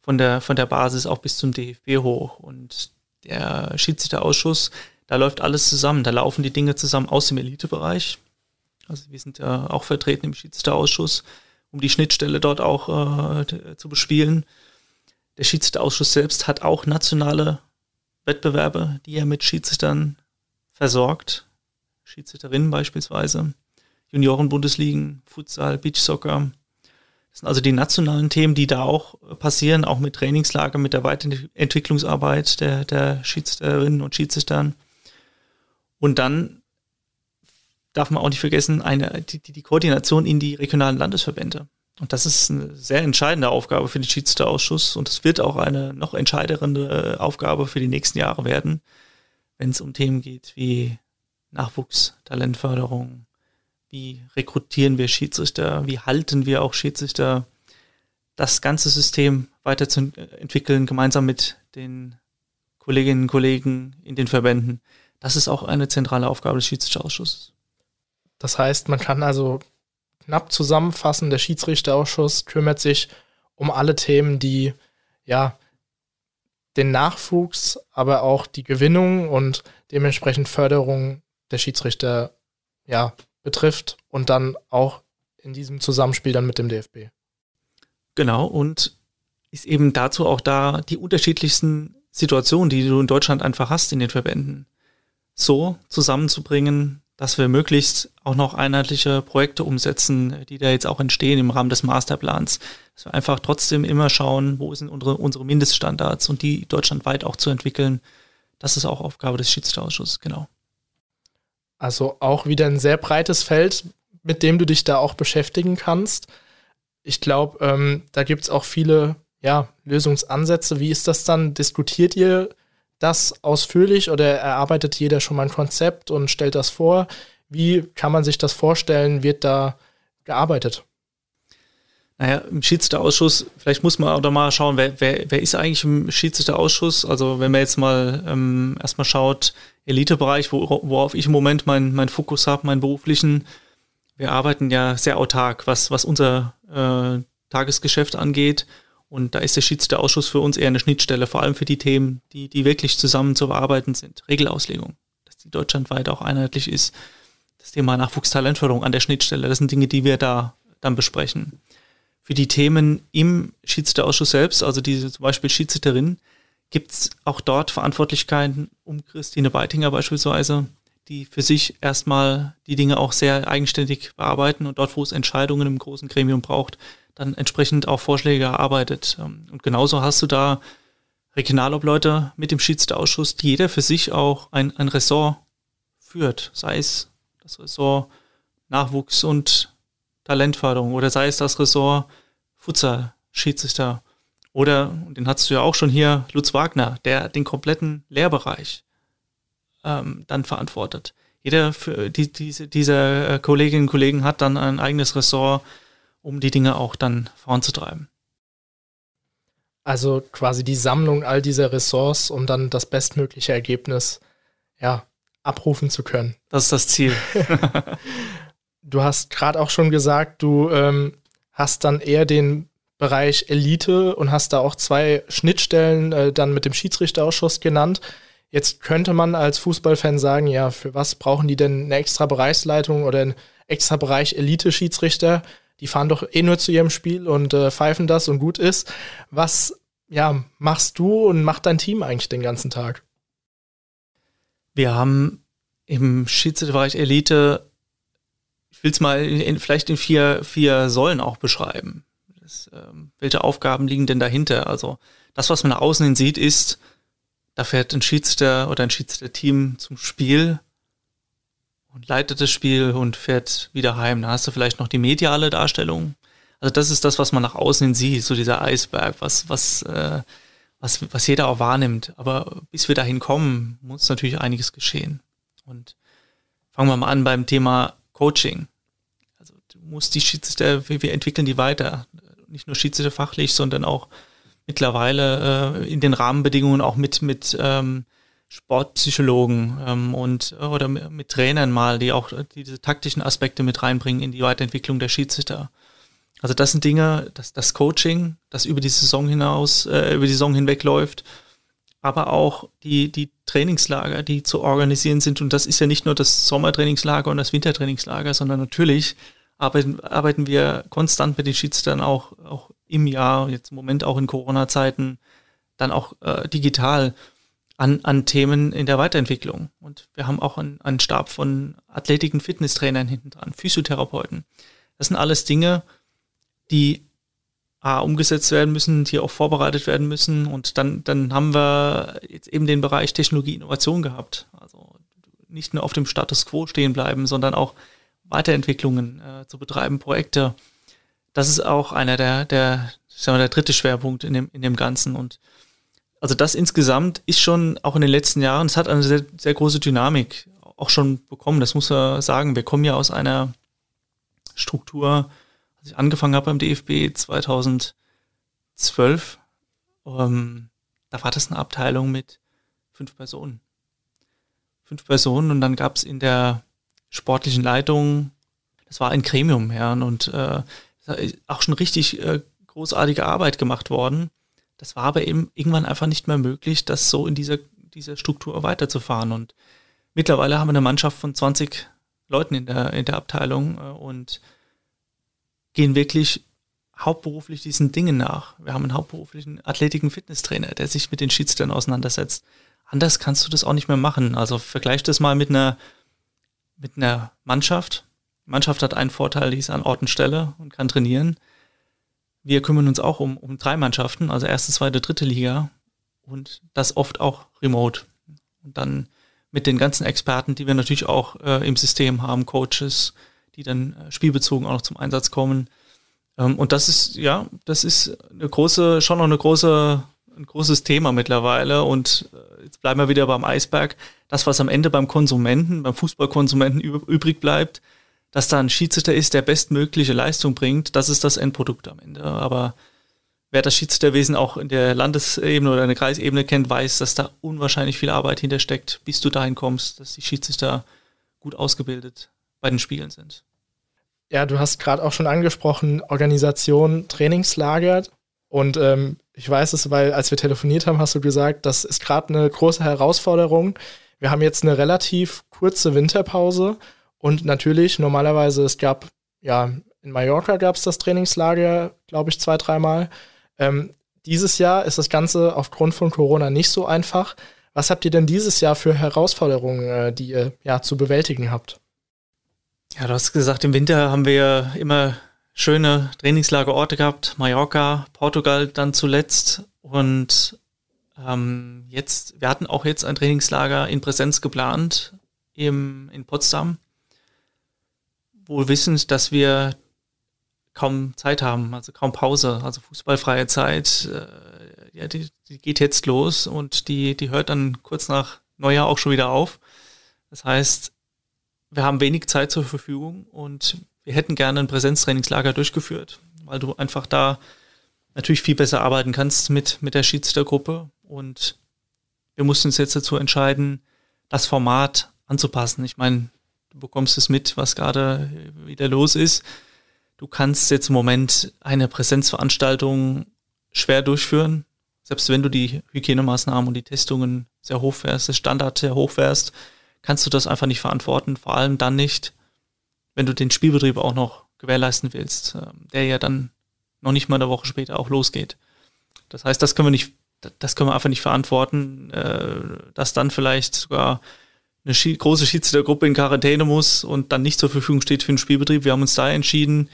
von der, von der Basis auch bis zum DFB hoch. Und der Schiedsrichterausschuss, da läuft alles zusammen. Da laufen die Dinge zusammen aus dem Elitebereich. Also wir sind ja auch vertreten im Schiedsrichterausschuss, um die Schnittstelle dort auch äh, zu bespielen. Der Schiedsrichterausschuss selbst hat auch nationale Wettbewerbe, die er mit Schiedsrichtern versorgt. Schiedsrichterinnen beispielsweise, Juniorenbundesligen, Futsal, Beachsoccer. Das sind also die nationalen Themen, die da auch passieren, auch mit Trainingslager, mit der Weiterentwicklungsarbeit der, der Schiedsrichterinnen und Schiedsrichtern. Und dann darf man auch nicht vergessen, eine, die, die Koordination in die regionalen Landesverbände. Und das ist eine sehr entscheidende Aufgabe für den Schiedsrichterausschuss und es wird auch eine noch entscheidendere Aufgabe für die nächsten Jahre werden, wenn es um Themen geht wie Nachwuchs, Talentförderung, wie rekrutieren wir Schiedsrichter, wie halten wir auch Schiedsrichter, das ganze System weiterzuentwickeln, gemeinsam mit den Kolleginnen und Kollegen in den Verbänden. Das ist auch eine zentrale Aufgabe des Schiedsrichterausschusses. Das heißt, man kann also knapp zusammenfassen, der Schiedsrichterausschuss kümmert sich um alle Themen, die ja den Nachwuchs, aber auch die Gewinnung und dementsprechend Förderung der Schiedsrichter ja, betrifft und dann auch in diesem Zusammenspiel dann mit dem DFB. Genau, und ist eben dazu auch da, die unterschiedlichsten Situation, die du in Deutschland einfach hast in den Verbänden, so zusammenzubringen, dass wir möglichst auch noch einheitliche Projekte umsetzen, die da jetzt auch entstehen im Rahmen des Masterplans. Dass wir einfach trotzdem immer schauen, wo sind unsere, unsere Mindeststandards und die deutschlandweit auch zu entwickeln. Das ist auch Aufgabe des Schiedsrichterausschusses, genau. Also auch wieder ein sehr breites Feld, mit dem du dich da auch beschäftigen kannst. Ich glaube, ähm, da gibt es auch viele ja, Lösungsansätze. Wie ist das dann? Diskutiert ihr das ausführlich oder erarbeitet jeder schon mal ein Konzept und stellt das vor? Wie kann man sich das vorstellen? Wird da gearbeitet? Naja, im Schiedsrichterausschuss, vielleicht muss man auch da mal schauen, wer, wer, wer ist eigentlich im Schiedsrichterausschuss? Also wenn man jetzt mal ähm, erstmal schaut, Elitebereich, wo, worauf ich im Moment meinen mein Fokus habe, meinen beruflichen, wir arbeiten ja sehr autark, was, was unser äh, Tagesgeschäft angeht. Und da ist der Schiedsrichterausschuss für uns eher eine Schnittstelle, vor allem für die Themen, die, die wirklich zusammen zu bearbeiten sind. Regelauslegung, dass die deutschlandweit auch einheitlich ist. Das Thema Nachwuchstalentförderung an der Schnittstelle, das sind Dinge, die wir da dann besprechen. Für die Themen im Schiedsrichterausschuss selbst, also diese zum Beispiel Schiedsrichterin, gibt es auch dort Verantwortlichkeiten um Christine Beitinger beispielsweise, die für sich erstmal die Dinge auch sehr eigenständig bearbeiten und dort, wo es Entscheidungen im großen Gremium braucht, dann entsprechend auch Vorschläge erarbeitet. Ähm, und genauso hast du da Regionalobleute mit dem Schiedsrichterausschuss, die jeder für sich auch ein, ein Ressort führt, sei es das Ressort Nachwuchs und Talentförderung oder sei es das Ressort Futsal, Schiedsrichter oder, und den hattest du ja auch schon hier, Lutz Wagner, der den kompletten Lehrbereich ähm, dann verantwortet. Jeder für die, diese, dieser äh, Kolleginnen und Kollegen hat dann ein eigenes Ressort, um die Dinge auch dann voranzutreiben. Also quasi die Sammlung all dieser Ressorts, um dann das bestmögliche Ergebnis ja, abrufen zu können. Das ist das Ziel. du hast gerade auch schon gesagt, du ähm, hast dann eher den Bereich Elite und hast da auch zwei Schnittstellen äh, dann mit dem Schiedsrichterausschuss genannt. Jetzt könnte man als Fußballfan sagen, ja, für was brauchen die denn eine extra Bereichsleitung oder einen extra Bereich Elite-Schiedsrichter? die fahren doch eh nur zu ihrem Spiel und äh, pfeifen das und gut ist. Was ja, machst du und macht dein Team eigentlich den ganzen Tag? Wir haben im Schiedsrichterbereich Elite, ich will es mal in, vielleicht in vier, vier Säulen auch beschreiben. Das, ähm, welche Aufgaben liegen denn dahinter? Also das, was man nach außen hin sieht, ist, da fährt ein Schiedsrichter oder ein Schiedsrichter-Team zum Spiel und leitet das Spiel und fährt wieder heim. Da hast du vielleicht noch die mediale Darstellung. Also das ist das, was man nach außen hin sieht, so dieser Eisberg, was, was, äh, was, was jeder auch wahrnimmt. Aber bis wir dahin kommen, muss natürlich einiges geschehen. Und fangen wir mal an beim Thema Coaching. Also du musst die Schiedsrichter, wir entwickeln die weiter. Nicht nur Schiedsrichter fachlich, sondern auch mittlerweile äh, in den Rahmenbedingungen auch mit, mit ähm, Sportpsychologen ähm, und oder mit Trainern mal, die auch diese taktischen Aspekte mit reinbringen in die Weiterentwicklung der Schiedsrichter. Also das sind Dinge, das, das Coaching, das über die Saison hinaus, äh, über die Saison hinweg läuft, aber auch die, die Trainingslager, die zu organisieren sind. Und das ist ja nicht nur das Sommertrainingslager und das Wintertrainingslager, sondern natürlich arbeiten, arbeiten wir konstant mit den Schiedsrichtern auch, auch im Jahr, jetzt im Moment auch in Corona-Zeiten, dann auch äh, digital an, an Themen in der Weiterentwicklung. Und wir haben auch einen, einen Stab von Athletiken, Fitnesstrainern hinten dran, Physiotherapeuten. Das sind alles Dinge, die A, umgesetzt werden müssen, die auch vorbereitet werden müssen. Und dann, dann haben wir jetzt eben den Bereich Technologie, Innovation gehabt. Also nicht nur auf dem Status quo stehen bleiben, sondern auch Weiterentwicklungen äh, zu betreiben, Projekte. Das ist auch einer der, der, sagen wir, der dritte Schwerpunkt in dem, in dem Ganzen. Und also das insgesamt ist schon auch in den letzten Jahren, es hat eine sehr, sehr große Dynamik auch schon bekommen. Das muss man sagen. Wir kommen ja aus einer Struktur, als ich angefangen habe beim DFB 2012, ähm, da war das eine Abteilung mit fünf Personen. Fünf Personen und dann gab es in der sportlichen Leitung, das war ein Gremium, ja, und äh, auch schon richtig äh, großartige Arbeit gemacht worden. Das war aber eben irgendwann einfach nicht mehr möglich, das so in dieser, dieser Struktur weiterzufahren. Und mittlerweile haben wir eine Mannschaft von 20 Leuten in der, in der Abteilung äh, und gehen wirklich hauptberuflich diesen Dingen nach. Wir haben einen hauptberuflichen Athletik- und Fitnesstrainer, der sich mit den Schiedsrichtern auseinandersetzt. Anders kannst du das auch nicht mehr machen. Also vergleich das mal mit einer, mit einer Mannschaft. Die Mannschaft hat einen Vorteil, die ist an Ort und Stelle und kann trainieren. Wir kümmern uns auch um, um drei Mannschaften, also erste, zweite, dritte Liga und das oft auch remote. Und dann mit den ganzen Experten, die wir natürlich auch äh, im System haben, Coaches, die dann äh, spielbezogen auch noch zum Einsatz kommen. Ähm, und das ist, ja, das ist eine große, schon noch eine große, ein großes Thema mittlerweile. Und äh, jetzt bleiben wir wieder beim Eisberg. Das, was am Ende beim Konsumenten, beim Fußballkonsumenten übrig bleibt, dass da ein Schiedsrichter ist, der bestmögliche Leistung bringt, das ist das Endprodukt am Ende. Aber wer das Schiedsrichterwesen auch in der Landesebene oder in der Kreisebene kennt, weiß, dass da unwahrscheinlich viel Arbeit hintersteckt, bis du dahin kommst, dass die Schiedsrichter gut ausgebildet bei den Spielen sind. Ja, du hast gerade auch schon angesprochen, Organisation, Trainingslager. Und ähm, ich weiß es, weil als wir telefoniert haben, hast du gesagt, das ist gerade eine große Herausforderung. Wir haben jetzt eine relativ kurze Winterpause und natürlich, normalerweise, es gab, ja, in Mallorca gab es das Trainingslager, glaube ich, zwei, dreimal. Ähm, dieses Jahr ist das Ganze aufgrund von Corona nicht so einfach. Was habt ihr denn dieses Jahr für Herausforderungen, äh, die ihr ja zu bewältigen habt? Ja, du hast gesagt, im Winter haben wir immer schöne Trainingslagerorte gehabt. Mallorca, Portugal dann zuletzt. Und ähm, jetzt, wir hatten auch jetzt ein Trainingslager in Präsenz geplant im, in Potsdam. Wohl wissend, dass wir kaum Zeit haben, also kaum Pause, also fußballfreie Zeit. Äh, ja, die, die geht jetzt los und die, die hört dann kurz nach Neujahr auch schon wieder auf. Das heißt, wir haben wenig Zeit zur Verfügung und wir hätten gerne ein Präsenztrainingslager durchgeführt, weil du einfach da natürlich viel besser arbeiten kannst mit, mit der Schiedsrichtergruppe. Und wir mussten uns jetzt dazu entscheiden, das Format anzupassen. Ich meine, du bekommst es mit, was gerade wieder los ist. Du kannst jetzt im Moment eine Präsenzveranstaltung schwer durchführen, selbst wenn du die Hygienemaßnahmen und die Testungen sehr hoch fährst, das Standard sehr hoch fährst kannst du das einfach nicht verantworten. Vor allem dann nicht, wenn du den Spielbetrieb auch noch gewährleisten willst, ähm, der ja dann noch nicht mal eine Woche später auch losgeht. Das heißt, das können wir nicht, das können wir einfach nicht verantworten, äh, dass dann vielleicht sogar eine große Schiedsrichtergruppe in Quarantäne muss und dann nicht zur Verfügung steht für den Spielbetrieb. Wir haben uns da entschieden,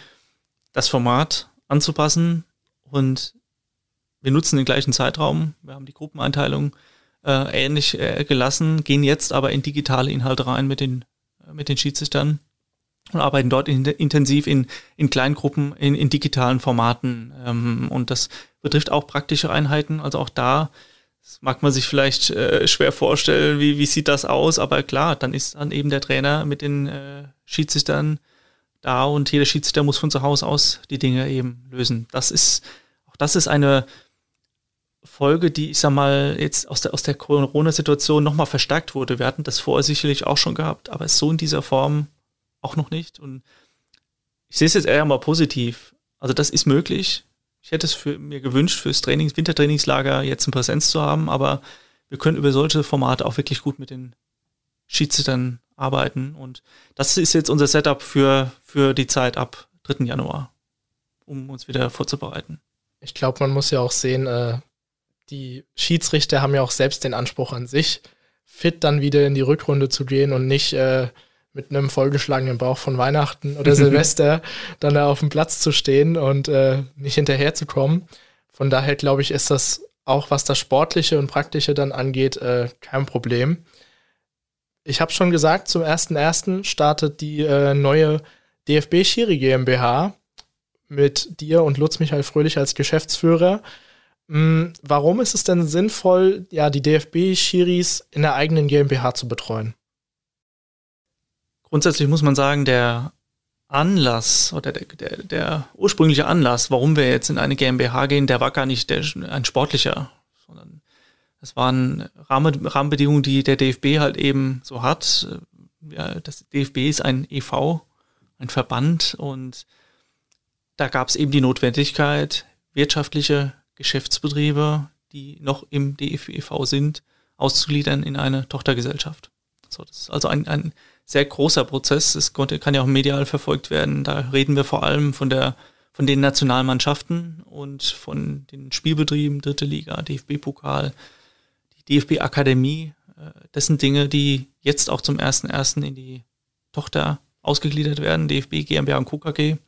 das Format anzupassen und wir nutzen den gleichen Zeitraum. Wir haben die Gruppeneinteilung äh, ähnlich äh, gelassen, gehen jetzt aber in digitale Inhalte rein mit den, äh, mit den Schiedsrichtern und arbeiten dort in, intensiv in, in Kleingruppen, in, in digitalen Formaten. Ähm, und das betrifft auch praktische Einheiten. Also auch da mag man sich vielleicht äh, schwer vorstellen, wie, wie sieht das aus, aber klar, dann ist dann eben der Trainer mit den äh, Schiedsrichtern da und jeder Schiedsrichter muss von zu Hause aus die Dinge eben lösen. Das ist, auch das ist eine Folge, die, ich sag mal, jetzt aus der, aus der Corona-Situation nochmal verstärkt wurde. Wir hatten das vorher sicherlich auch schon gehabt, aber so in dieser Form auch noch nicht. Und ich sehe es jetzt eher mal positiv. Also das ist möglich. Ich hätte es für, mir gewünscht, fürs Trainings, Wintertrainingslager jetzt in Präsenz zu haben, aber wir können über solche Formate auch wirklich gut mit den Schiedsrichtern arbeiten. Und das ist jetzt unser Setup für, für die Zeit ab 3. Januar, um uns wieder vorzubereiten. Ich glaube, man muss ja auch sehen, äh, die Schiedsrichter haben ja auch selbst den Anspruch an sich, fit dann wieder in die Rückrunde zu gehen und nicht äh, mit einem vollgeschlagenen Bauch von Weihnachten oder Silvester dann da auf dem Platz zu stehen und äh, nicht hinterherzukommen. Von daher glaube ich, ist das auch, was das Sportliche und Praktische dann angeht, äh, kein Problem. Ich habe schon gesagt, zum 1.1. startet die äh, neue DFB Schiri GmbH mit dir und Lutz Michael Fröhlich als Geschäftsführer. Hm, warum ist es denn sinnvoll, ja, die DFB-Schiris in der eigenen GmbH zu betreuen? Grundsätzlich muss man sagen, der Anlass oder der, der, der ursprüngliche Anlass, warum wir jetzt in eine GmbH gehen, der war gar nicht der, ein sportlicher, sondern es waren Rahmen, Rahmenbedingungen, die der DFB halt eben so hat. Ja, das DFB ist ein EV, ein Verband und da gab es eben die Notwendigkeit, wirtschaftliche Geschäftsbetriebe, die noch im DFEV sind, auszugliedern in eine Tochtergesellschaft. So, das ist also ein, ein sehr großer Prozess. Es kann ja auch medial verfolgt werden. Da reden wir vor allem von der von den Nationalmannschaften und von den Spielbetrieben, dritte Liga, DFB-Pokal, die DFB-Akademie. Äh, das sind Dinge, die jetzt auch zum 1.1. in die Tochter ausgegliedert werden, DFB, GmbH und KKG.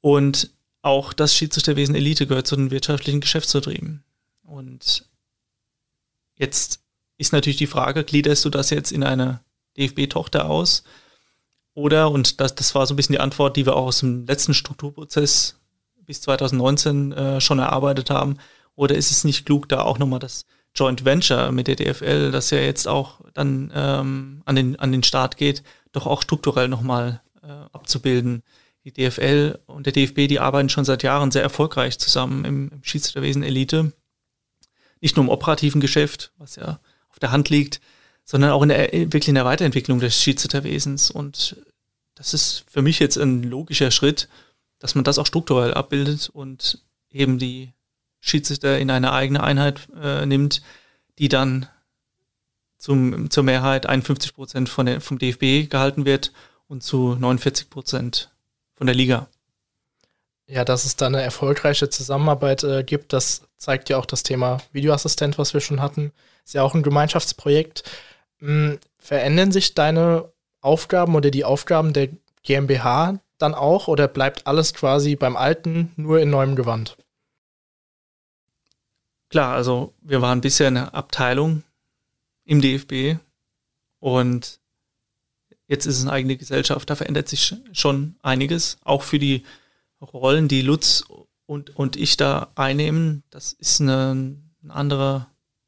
Und auch das Schiedsrichterwesen Elite gehört zu den wirtschaftlichen Geschäftsbetrieben. Und jetzt ist natürlich die Frage, gliederst du das jetzt in eine DFB-Tochter aus? Oder, und das, das war so ein bisschen die Antwort, die wir auch aus dem letzten Strukturprozess bis 2019 äh, schon erarbeitet haben, oder ist es nicht klug, da auch nochmal das Joint Venture mit der DFL, das ja jetzt auch dann ähm, an, den, an den Start geht, doch auch strukturell nochmal äh, abzubilden? Die DFL und der DFB, die arbeiten schon seit Jahren sehr erfolgreich zusammen im, im Schiedsrichterwesen Elite. Nicht nur im operativen Geschäft, was ja auf der Hand liegt, sondern auch in der, wirklich in der Weiterentwicklung des Schiedsrichterwesens. Und das ist für mich jetzt ein logischer Schritt, dass man das auch strukturell abbildet und eben die Schiedsrichter in eine eigene Einheit äh, nimmt, die dann zum, zur Mehrheit 51 Prozent vom DFB gehalten wird und zu 49 Prozent von der Liga. Ja, dass es da eine erfolgreiche Zusammenarbeit äh, gibt, das zeigt ja auch das Thema Videoassistent, was wir schon hatten. Ist ja auch ein Gemeinschaftsprojekt. Hm, verändern sich deine Aufgaben oder die Aufgaben der GmbH dann auch oder bleibt alles quasi beim Alten nur in neuem Gewand? Klar, also wir waren bisher eine Abteilung im DFB und jetzt ist es eine eigene Gesellschaft. Da verändert sich schon einiges, auch für die Rollen, die Lutz und, und ich da einnehmen. Das ist eine, eine andere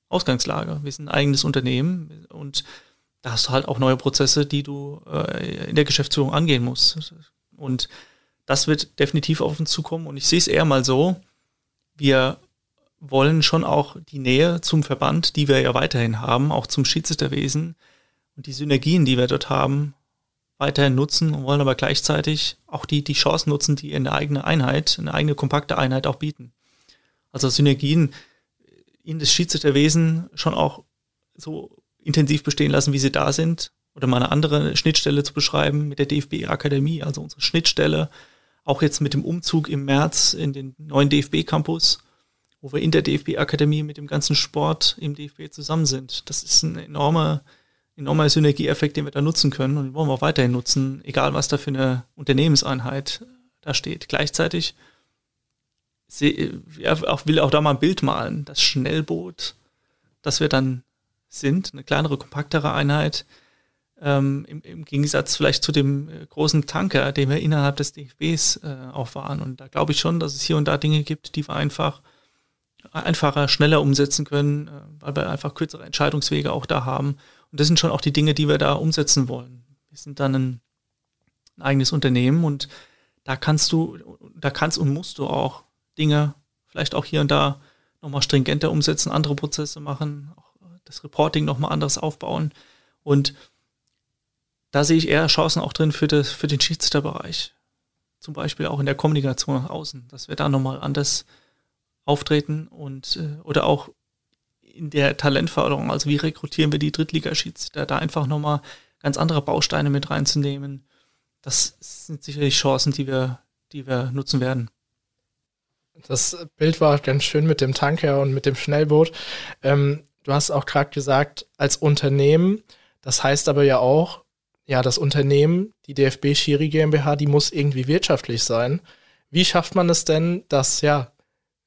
Ausgangslage. Wir sind ein eigenes Unternehmen und da hast du halt auch neue Prozesse, die du äh, in der Geschäftsführung angehen musst. Und das wird definitiv auf uns zukommen. Und ich sehe es eher mal so, wir wollen schon auch die Nähe zum Verband, die wir ja weiterhin haben, auch zum Schiedsrichterwesen und die Synergien, die wir dort haben, weiterhin nutzen und wollen aber gleichzeitig auch die, die Chancen nutzen, die eine eigene Einheit, eine eigene kompakte Einheit auch bieten. Also Synergien in das Schiedsrichterwesen schon auch so intensiv bestehen lassen, wie sie da sind. Oder mal eine andere Schnittstelle zu beschreiben mit der DFB-Akademie, also unsere Schnittstelle, auch jetzt mit dem Umzug im März in den neuen DFB-Campus, wo wir in der DFB-Akademie mit dem ganzen Sport im DFB zusammen sind. Das ist ein enormer, enormer Synergieeffekt, den wir da nutzen können und den wollen wir auch weiterhin nutzen, egal was da für eine Unternehmenseinheit da steht. Gleichzeitig will auch da mal ein Bild malen. Das Schnellboot, das wir dann sind, eine kleinere, kompaktere Einheit, ähm, im, im, Gegensatz vielleicht zu dem äh, großen Tanker, den wir innerhalb des DFBs äh, auch waren. Und da glaube ich schon, dass es hier und da Dinge gibt, die wir einfach einfacher, schneller umsetzen können, äh, weil wir einfach kürzere Entscheidungswege auch da haben. Und das sind schon auch die Dinge, die wir da umsetzen wollen. Wir sind dann ein, ein eigenes Unternehmen und da kannst du, da kannst und musst du auch Dinge vielleicht auch hier und da nochmal stringenter umsetzen, andere Prozesse machen, auch das Reporting nochmal anders aufbauen. Und da sehe ich eher Chancen auch drin für, das, für den Schiedsrichterbereich. Zum Beispiel auch in der Kommunikation nach außen, dass wir da nochmal anders auftreten und äh, oder auch in der Talentförderung, also wie rekrutieren wir die Drittligaschiedsrichter, da einfach nochmal ganz andere Bausteine mit reinzunehmen. Das sind sicherlich Chancen, die wir, die wir nutzen werden. Das Bild war ganz schön mit dem Tanker und mit dem Schnellboot. Ähm, du hast auch gerade gesagt, als Unternehmen, das heißt aber ja auch, ja, das Unternehmen, die DFB Schiri GmbH, die muss irgendwie wirtschaftlich sein. Wie schafft man es denn, dass ja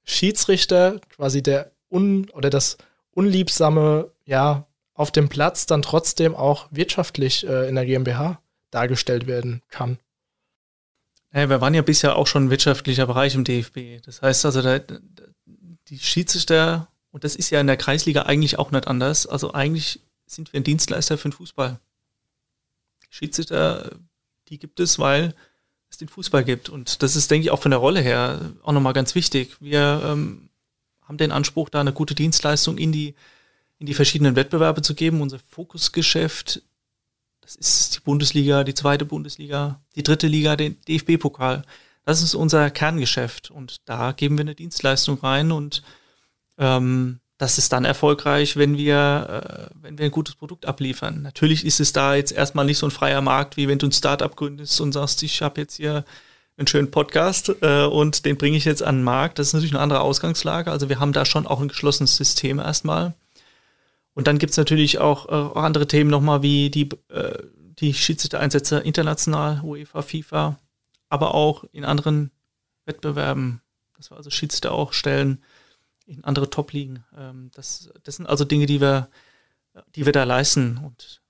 Schiedsrichter quasi der un oder das unliebsame ja auf dem Platz dann trotzdem auch wirtschaftlich äh, in der GmbH dargestellt werden kann? Naja, wir waren ja bisher auch schon wirtschaftlicher Bereich im DFB. Das heißt also, da, die Schiedsrichter, und das ist ja in der Kreisliga eigentlich auch nicht anders, also eigentlich sind wir ein Dienstleister für den Fußball. Schiedsrichter, die gibt es, weil es den Fußball gibt. Und das ist, denke ich, auch von der Rolle her auch nochmal ganz wichtig. Wir ähm, haben den Anspruch, da eine gute Dienstleistung in die, in die verschiedenen Wettbewerbe zu geben. Unser Fokusgeschäft das ist die Bundesliga, die zweite Bundesliga, die dritte Liga, den DFB-Pokal. Das ist unser Kerngeschäft und da geben wir eine Dienstleistung rein und ähm, das ist dann erfolgreich, wenn wir, äh, wenn wir ein gutes Produkt abliefern. Natürlich ist es da jetzt erstmal nicht so ein freier Markt, wie wenn du ein Startup gründest und sagst, ich habe jetzt hier einen schönen Podcast äh, und den bringe ich jetzt an den Markt. Das ist natürlich eine andere Ausgangslage. Also wir haben da schon auch ein geschlossenes System erstmal. Und dann gibt es natürlich auch, äh, auch andere Themen nochmal wie die, äh, die Schiedsrichter-Einsätze international, UEFA, FIFA, aber auch in anderen Wettbewerben, dass wir also Schiedsrichter auch stellen in andere Top-Ligen. Ähm, das, das sind also Dinge, die wir, die wir da leisten und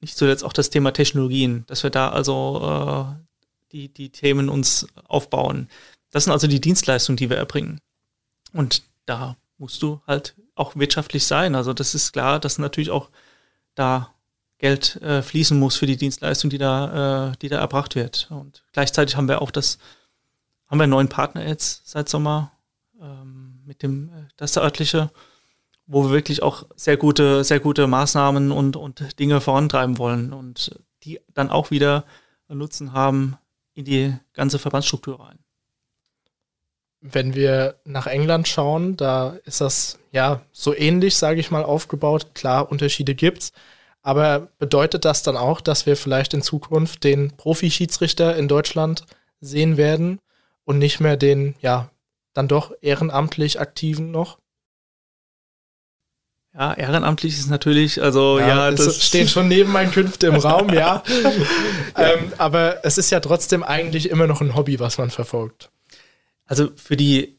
nicht zuletzt auch das Thema Technologien, dass wir da also äh, die, die Themen uns aufbauen. Das sind also die Dienstleistungen, die wir erbringen. Und da musst du halt auch wirtschaftlich sein. Also das ist klar, dass natürlich auch da Geld äh, fließen muss für die Dienstleistung, die da, äh, die da erbracht wird. Und gleichzeitig haben wir auch das, haben wir einen neuen Partner jetzt seit Sommer ähm, mit dem, äh, das örtliche, wo wir wirklich auch sehr gute, sehr gute Maßnahmen und, und Dinge vorantreiben wollen und die dann auch wieder Nutzen haben in die ganze Verbandsstruktur rein. Wenn wir nach England schauen, da ist das ja so ähnlich, sage ich mal, aufgebaut. Klar, Unterschiede gibt's. Aber bedeutet das dann auch, dass wir vielleicht in Zukunft den Profi-Schiedsrichter in Deutschland sehen werden und nicht mehr den, ja, dann doch ehrenamtlich aktiven noch? Ja, ehrenamtlich ist natürlich, also ja, ja das stehen schon Nebeneinkünfte im Raum, ja. ähm, aber es ist ja trotzdem eigentlich immer noch ein Hobby, was man verfolgt. Also für die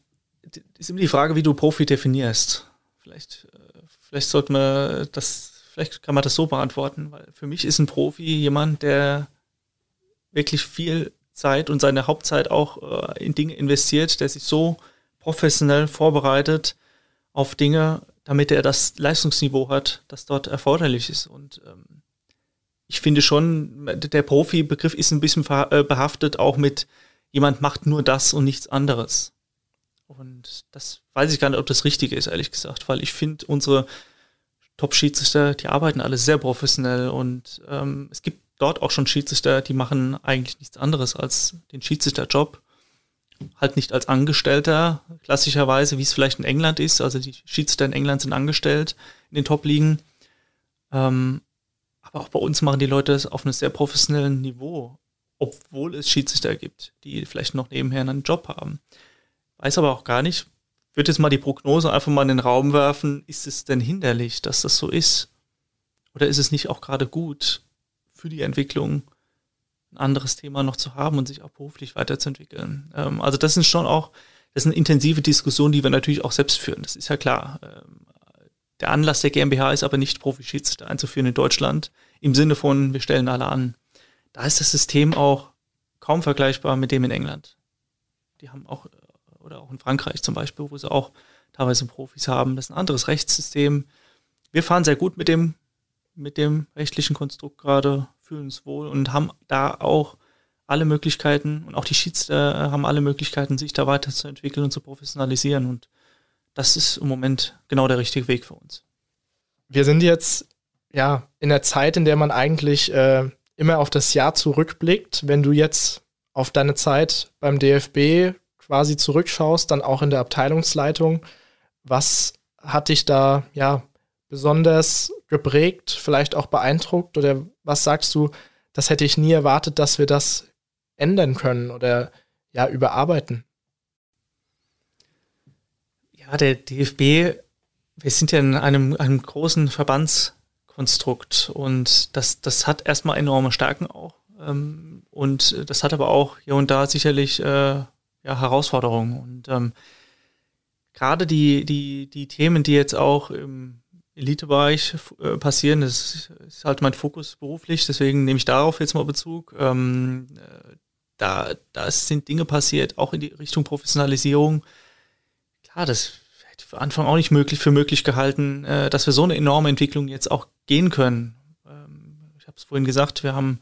ist immer die Frage, wie du Profi definierst. Vielleicht, äh, vielleicht sollte man das, vielleicht kann man das so beantworten, weil für mich ist ein Profi jemand, der wirklich viel Zeit und seine Hauptzeit auch äh, in Dinge investiert, der sich so professionell vorbereitet auf Dinge, damit er das Leistungsniveau hat, das dort erforderlich ist. Und ähm, ich finde schon, der Profi-Begriff ist ein bisschen äh, behaftet auch mit jemand macht nur das und nichts anderes. Und das weiß ich gar nicht, ob das richtig ist, ehrlich gesagt, weil ich finde, unsere Top-Schiedsrichter, die arbeiten alle sehr professionell und ähm, es gibt dort auch schon Schiedsrichter, die machen eigentlich nichts anderes als den Schiedsrichterjob halt nicht als Angestellter, klassischerweise, wie es vielleicht in England ist. Also die Schiedsrichter in England sind angestellt in den Top-Ligen. Ähm, aber auch bei uns machen die Leute das auf einem sehr professionellen Niveau, obwohl es Schiedsrichter gibt, die vielleicht noch nebenher einen Job haben. Weiß aber auch gar nicht, würde jetzt mal die Prognose einfach mal in den Raum werfen, ist es denn hinderlich, dass das so ist? Oder ist es nicht auch gerade gut für die Entwicklung ein anderes Thema noch zu haben und sich auch beruflich weiterzuentwickeln. Ähm, also das sind schon auch, das sind intensive Diskussionen, die wir natürlich auch selbst führen. Das ist ja klar. Ähm, der Anlass der GmbH ist aber nicht Profi-Schiedsrichter einzuführen in Deutschland im Sinne von, wir stellen alle an. Da ist das System auch kaum vergleichbar mit dem in England. Die haben auch, oder auch in Frankreich zum Beispiel, wo sie auch teilweise Profis haben. Das ist ein anderes Rechtssystem. Wir fahren sehr gut mit dem, mit dem rechtlichen Konstrukt gerade fühlen uns wohl und haben da auch alle Möglichkeiten und auch die Schiedsrichter haben alle Möglichkeiten, sich da weiterzuentwickeln und zu professionalisieren. Und das ist im Moment genau der richtige Weg für uns. Wir sind jetzt ja in der Zeit, in der man eigentlich äh, immer auf das Jahr zurückblickt. Wenn du jetzt auf deine Zeit beim DFB quasi zurückschaust, dann auch in der Abteilungsleitung, was hat dich da ja besonders geprägt, vielleicht auch beeindruckt? Oder was sagst du, das hätte ich nie erwartet, dass wir das ändern können oder ja, überarbeiten? Ja, der DFB, wir sind ja in einem, einem großen Verbandskonstrukt und das, das hat erstmal enorme Stärken auch. Ähm, und das hat aber auch hier und da sicherlich äh, ja, Herausforderungen. Und ähm, gerade die, die, die Themen, die jetzt auch im Elitebereich äh, passieren. Das ist halt mein Fokus beruflich, deswegen nehme ich darauf jetzt mal Bezug. Ähm, äh, da, da sind Dinge passiert, auch in die Richtung Professionalisierung. Klar, das hätte ich für Anfang auch nicht möglich für möglich gehalten, äh, dass wir so eine enorme Entwicklung jetzt auch gehen können. Ähm, ich habe es vorhin gesagt, wir haben,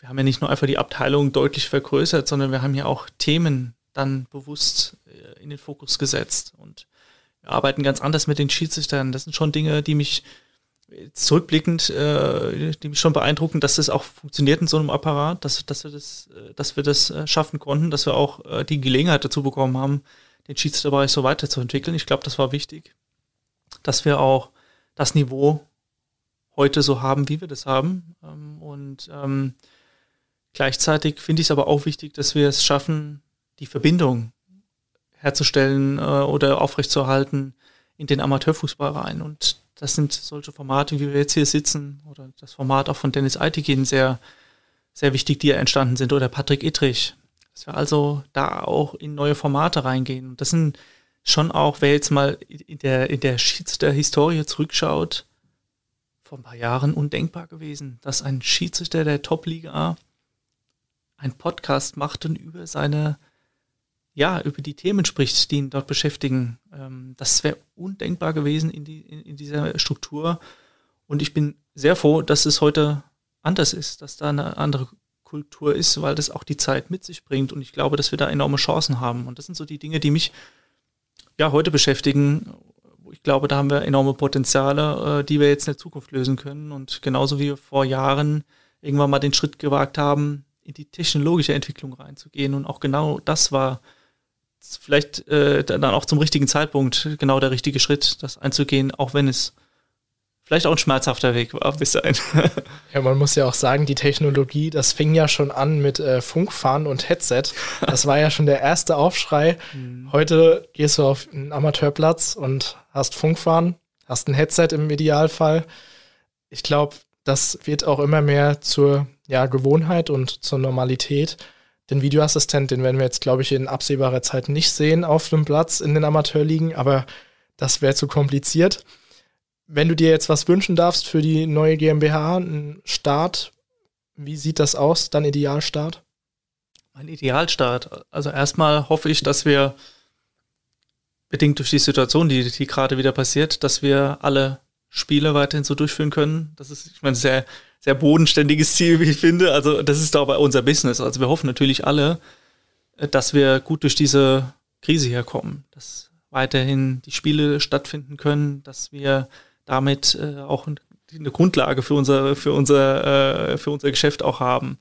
wir haben ja nicht nur einfach die Abteilung deutlich vergrößert, sondern wir haben ja auch Themen dann bewusst äh, in den Fokus gesetzt und arbeiten ganz anders mit den Schiedsrichtern. Das sind schon Dinge, die mich zurückblickend, äh, die mich schon beeindrucken, dass das auch funktioniert in so einem Apparat, dass, dass wir das, äh, dass wir das äh, schaffen konnten, dass wir auch äh, die Gelegenheit dazu bekommen haben, den Schiedsrichterbereich so weiterzuentwickeln. Ich glaube, das war wichtig, dass wir auch das Niveau heute so haben, wie wir das haben. Ähm, und ähm, Gleichzeitig finde ich es aber auch wichtig, dass wir es schaffen, die Verbindung herzustellen äh, oder aufrechtzuerhalten in den Amateurfußball rein. Und das sind solche Formate, wie wir jetzt hier sitzen, oder das Format auch von Dennis Eitikin sehr, sehr wichtig, die ja entstanden sind, oder Patrick Ittrich. Dass wir also da auch in neue Formate reingehen. Und das sind schon auch, wer jetzt mal in der, in der Schiedsrichter-Historie zurückschaut, vor ein paar Jahren undenkbar gewesen, dass ein Schiedsrichter der Top-Liga einen Podcast macht und über seine, ja, über die Themen spricht, die ihn dort beschäftigen. Ähm, das wäre undenkbar gewesen in, die, in, in dieser Struktur. Und ich bin sehr froh, dass es heute anders ist, dass da eine andere Kultur ist, weil das auch die Zeit mit sich bringt. Und ich glaube, dass wir da enorme Chancen haben. Und das sind so die Dinge, die mich ja heute beschäftigen. Ich glaube, da haben wir enorme Potenziale, äh, die wir jetzt in der Zukunft lösen können. Und genauso wie wir vor Jahren irgendwann mal den Schritt gewagt haben, in die technologische Entwicklung reinzugehen. Und auch genau das war vielleicht äh, dann auch zum richtigen Zeitpunkt genau der richtige Schritt, das einzugehen, auch wenn es vielleicht auch ein schmerzhafter Weg war bis dahin. Ja, man muss ja auch sagen, die Technologie, das fing ja schon an mit äh, Funkfahren und Headset. Das war ja schon der erste Aufschrei. Mhm. Heute gehst du auf einen Amateurplatz und hast Funkfahren, hast ein Headset im Idealfall. Ich glaube, das wird auch immer mehr zur ja, Gewohnheit und zur Normalität. Den Videoassistent, den werden wir jetzt, glaube ich, in absehbarer Zeit nicht sehen auf dem Platz in den Amateurligen, aber das wäre zu kompliziert. Wenn du dir jetzt was wünschen darfst für die neue GmbH, einen Start, wie sieht das aus, dein Idealstart? Mein Idealstart. Also erstmal hoffe ich, dass wir bedingt durch die Situation, die, die gerade wieder passiert, dass wir alle Spiele weiterhin so durchführen können. Das ist, ich meine, sehr, sehr bodenständiges Ziel, wie ich finde. Also, das ist dabei unser Business. Also, wir hoffen natürlich alle, äh, dass wir gut durch diese Krise herkommen, dass weiterhin die Spiele stattfinden können, dass wir damit äh, auch eine Grundlage für unser, für unser, äh, für unser Geschäft auch haben.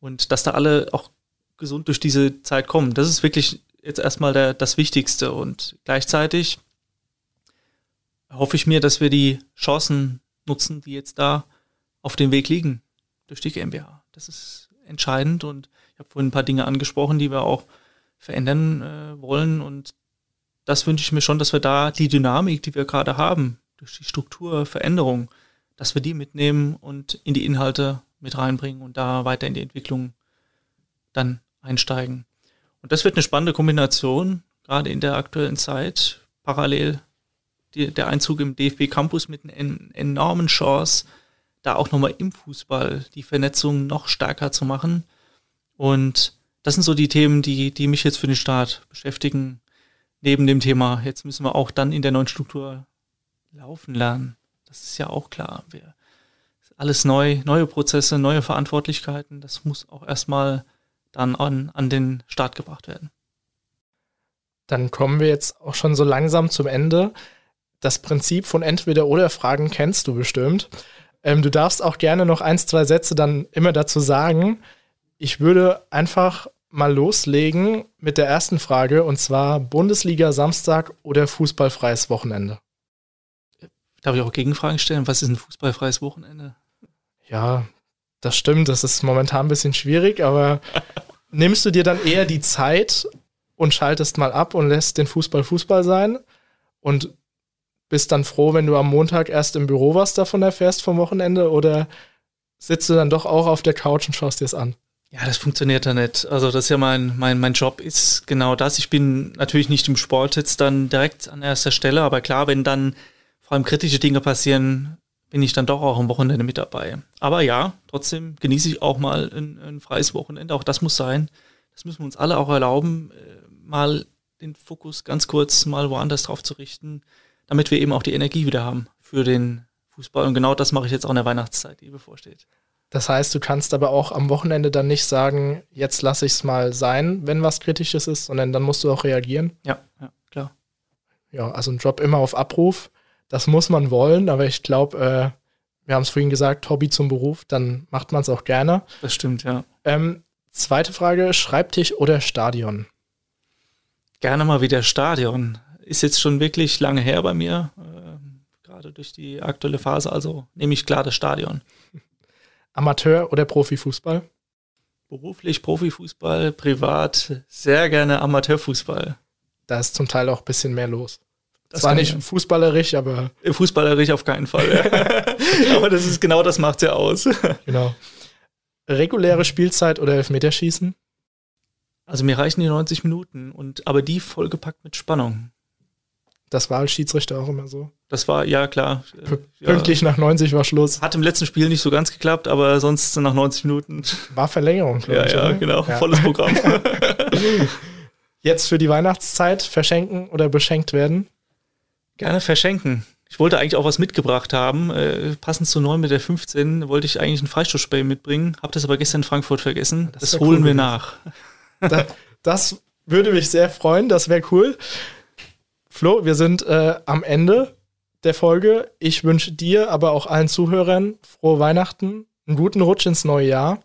Und dass da alle auch gesund durch diese Zeit kommen. Das ist wirklich jetzt erstmal der, das Wichtigste. Und gleichzeitig hoffe ich mir, dass wir die Chancen nutzen, die jetzt da auf dem Weg liegen durch die GmbH. Das ist entscheidend und ich habe vorhin ein paar Dinge angesprochen, die wir auch verändern äh, wollen und das wünsche ich mir schon, dass wir da die Dynamik, die wir gerade haben, durch die Strukturveränderung, dass wir die mitnehmen und in die Inhalte mit reinbringen und da weiter in die Entwicklung dann einsteigen. Und das wird eine spannende Kombination, gerade in der aktuellen Zeit, parallel die, der Einzug im DFB Campus mit einer enormen Chance, da auch nochmal im Fußball die Vernetzung noch stärker zu machen. Und das sind so die Themen, die, die mich jetzt für den Start beschäftigen. Neben dem Thema, jetzt müssen wir auch dann in der neuen Struktur laufen lernen. Das ist ja auch klar. Wir, alles neu, neue Prozesse, neue Verantwortlichkeiten. Das muss auch erstmal dann an, an den Start gebracht werden. Dann kommen wir jetzt auch schon so langsam zum Ende das Prinzip von Entweder-Oder-Fragen kennst du bestimmt. Ähm, du darfst auch gerne noch ein, zwei Sätze dann immer dazu sagen. Ich würde einfach mal loslegen mit der ersten Frage und zwar Bundesliga Samstag oder fußballfreies Wochenende? Darf ich auch Gegenfragen stellen? Was ist ein fußballfreies Wochenende? Ja, das stimmt. Das ist momentan ein bisschen schwierig, aber nimmst du dir dann eher die Zeit und schaltest mal ab und lässt den Fußball Fußball sein? Und bist dann froh, wenn du am Montag erst im Büro was davon erfährst vom Wochenende oder sitzt du dann doch auch auf der Couch und schaust dir es an? Ja, das funktioniert ja nicht. Also das ist ja mein, mein, mein Job ist genau das. Ich bin natürlich nicht im Sport jetzt dann direkt an erster Stelle, aber klar, wenn dann vor allem kritische Dinge passieren, bin ich dann doch auch am Wochenende mit dabei. Aber ja, trotzdem genieße ich auch mal ein, ein freies Wochenende. Auch das muss sein. Das müssen wir uns alle auch erlauben, äh, mal den Fokus ganz kurz mal woanders drauf zu richten damit wir eben auch die Energie wieder haben für den Fußball. Und genau das mache ich jetzt auch in der Weihnachtszeit, die bevorsteht. Das heißt, du kannst aber auch am Wochenende dann nicht sagen, jetzt lasse ich es mal sein, wenn was Kritisches ist, sondern dann musst du auch reagieren. Ja, ja, klar. Ja, also ein Job immer auf Abruf, das muss man wollen, aber ich glaube, äh, wir haben es vorhin gesagt, Hobby zum Beruf, dann macht man es auch gerne. Das stimmt, ja. Ähm, zweite Frage, Schreibtisch oder Stadion? Gerne mal wieder Stadion ist jetzt schon wirklich lange her bei mir, äh, gerade durch die aktuelle Phase. Also nehme ich klar das Stadion. Amateur oder Profifußball? Beruflich Profifußball, privat sehr gerne Amateurfußball. Da ist zum Teil auch ein bisschen mehr los. Das Zwar nicht fußballerisch, aber. Fußballerisch auf keinen Fall. Ja. aber das ist genau das macht ja aus. Genau. Reguläre Spielzeit oder Elfmeterschießen? Also mir reichen die 90 Minuten und aber die vollgepackt mit Spannung. Das war als Schiedsrichter auch immer so. Das war, ja klar. Pünktlich ja. nach 90 war Schluss. Hat im letzten Spiel nicht so ganz geklappt, aber sonst nach 90 Minuten. War Verlängerung, glaube ja, ich. Ja, oder? genau. Ja. Volles Programm. Jetzt für die Weihnachtszeit verschenken oder beschenkt werden? Gerne verschenken. Ich wollte eigentlich auch was mitgebracht haben. Äh, passend zu 9 mit der 15 wollte ich eigentlich ein Freistoßspray mitbringen, habe das aber gestern in Frankfurt vergessen. Das, das holen cool wir nach. Das, das würde mich sehr freuen, das wäre cool. Flo, wir sind äh, am Ende der Folge. Ich wünsche dir, aber auch allen Zuhörern frohe Weihnachten, einen guten Rutsch ins neue Jahr.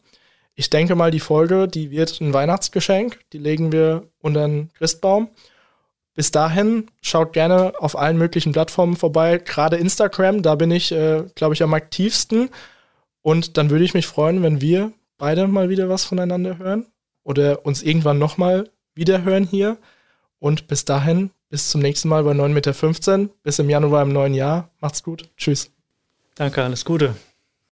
Ich denke mal, die Folge, die wird ein Weihnachtsgeschenk. Die legen wir unter den Christbaum. Bis dahin, schaut gerne auf allen möglichen Plattformen vorbei, gerade Instagram, da bin ich, äh, glaube ich, am aktivsten. Und dann würde ich mich freuen, wenn wir beide mal wieder was voneinander hören oder uns irgendwann nochmal wieder hören hier. Und bis dahin, bis zum nächsten Mal bei 9,15 Meter. Bis im Januar im neuen Jahr. Macht's gut. Tschüss. Danke, alles Gute.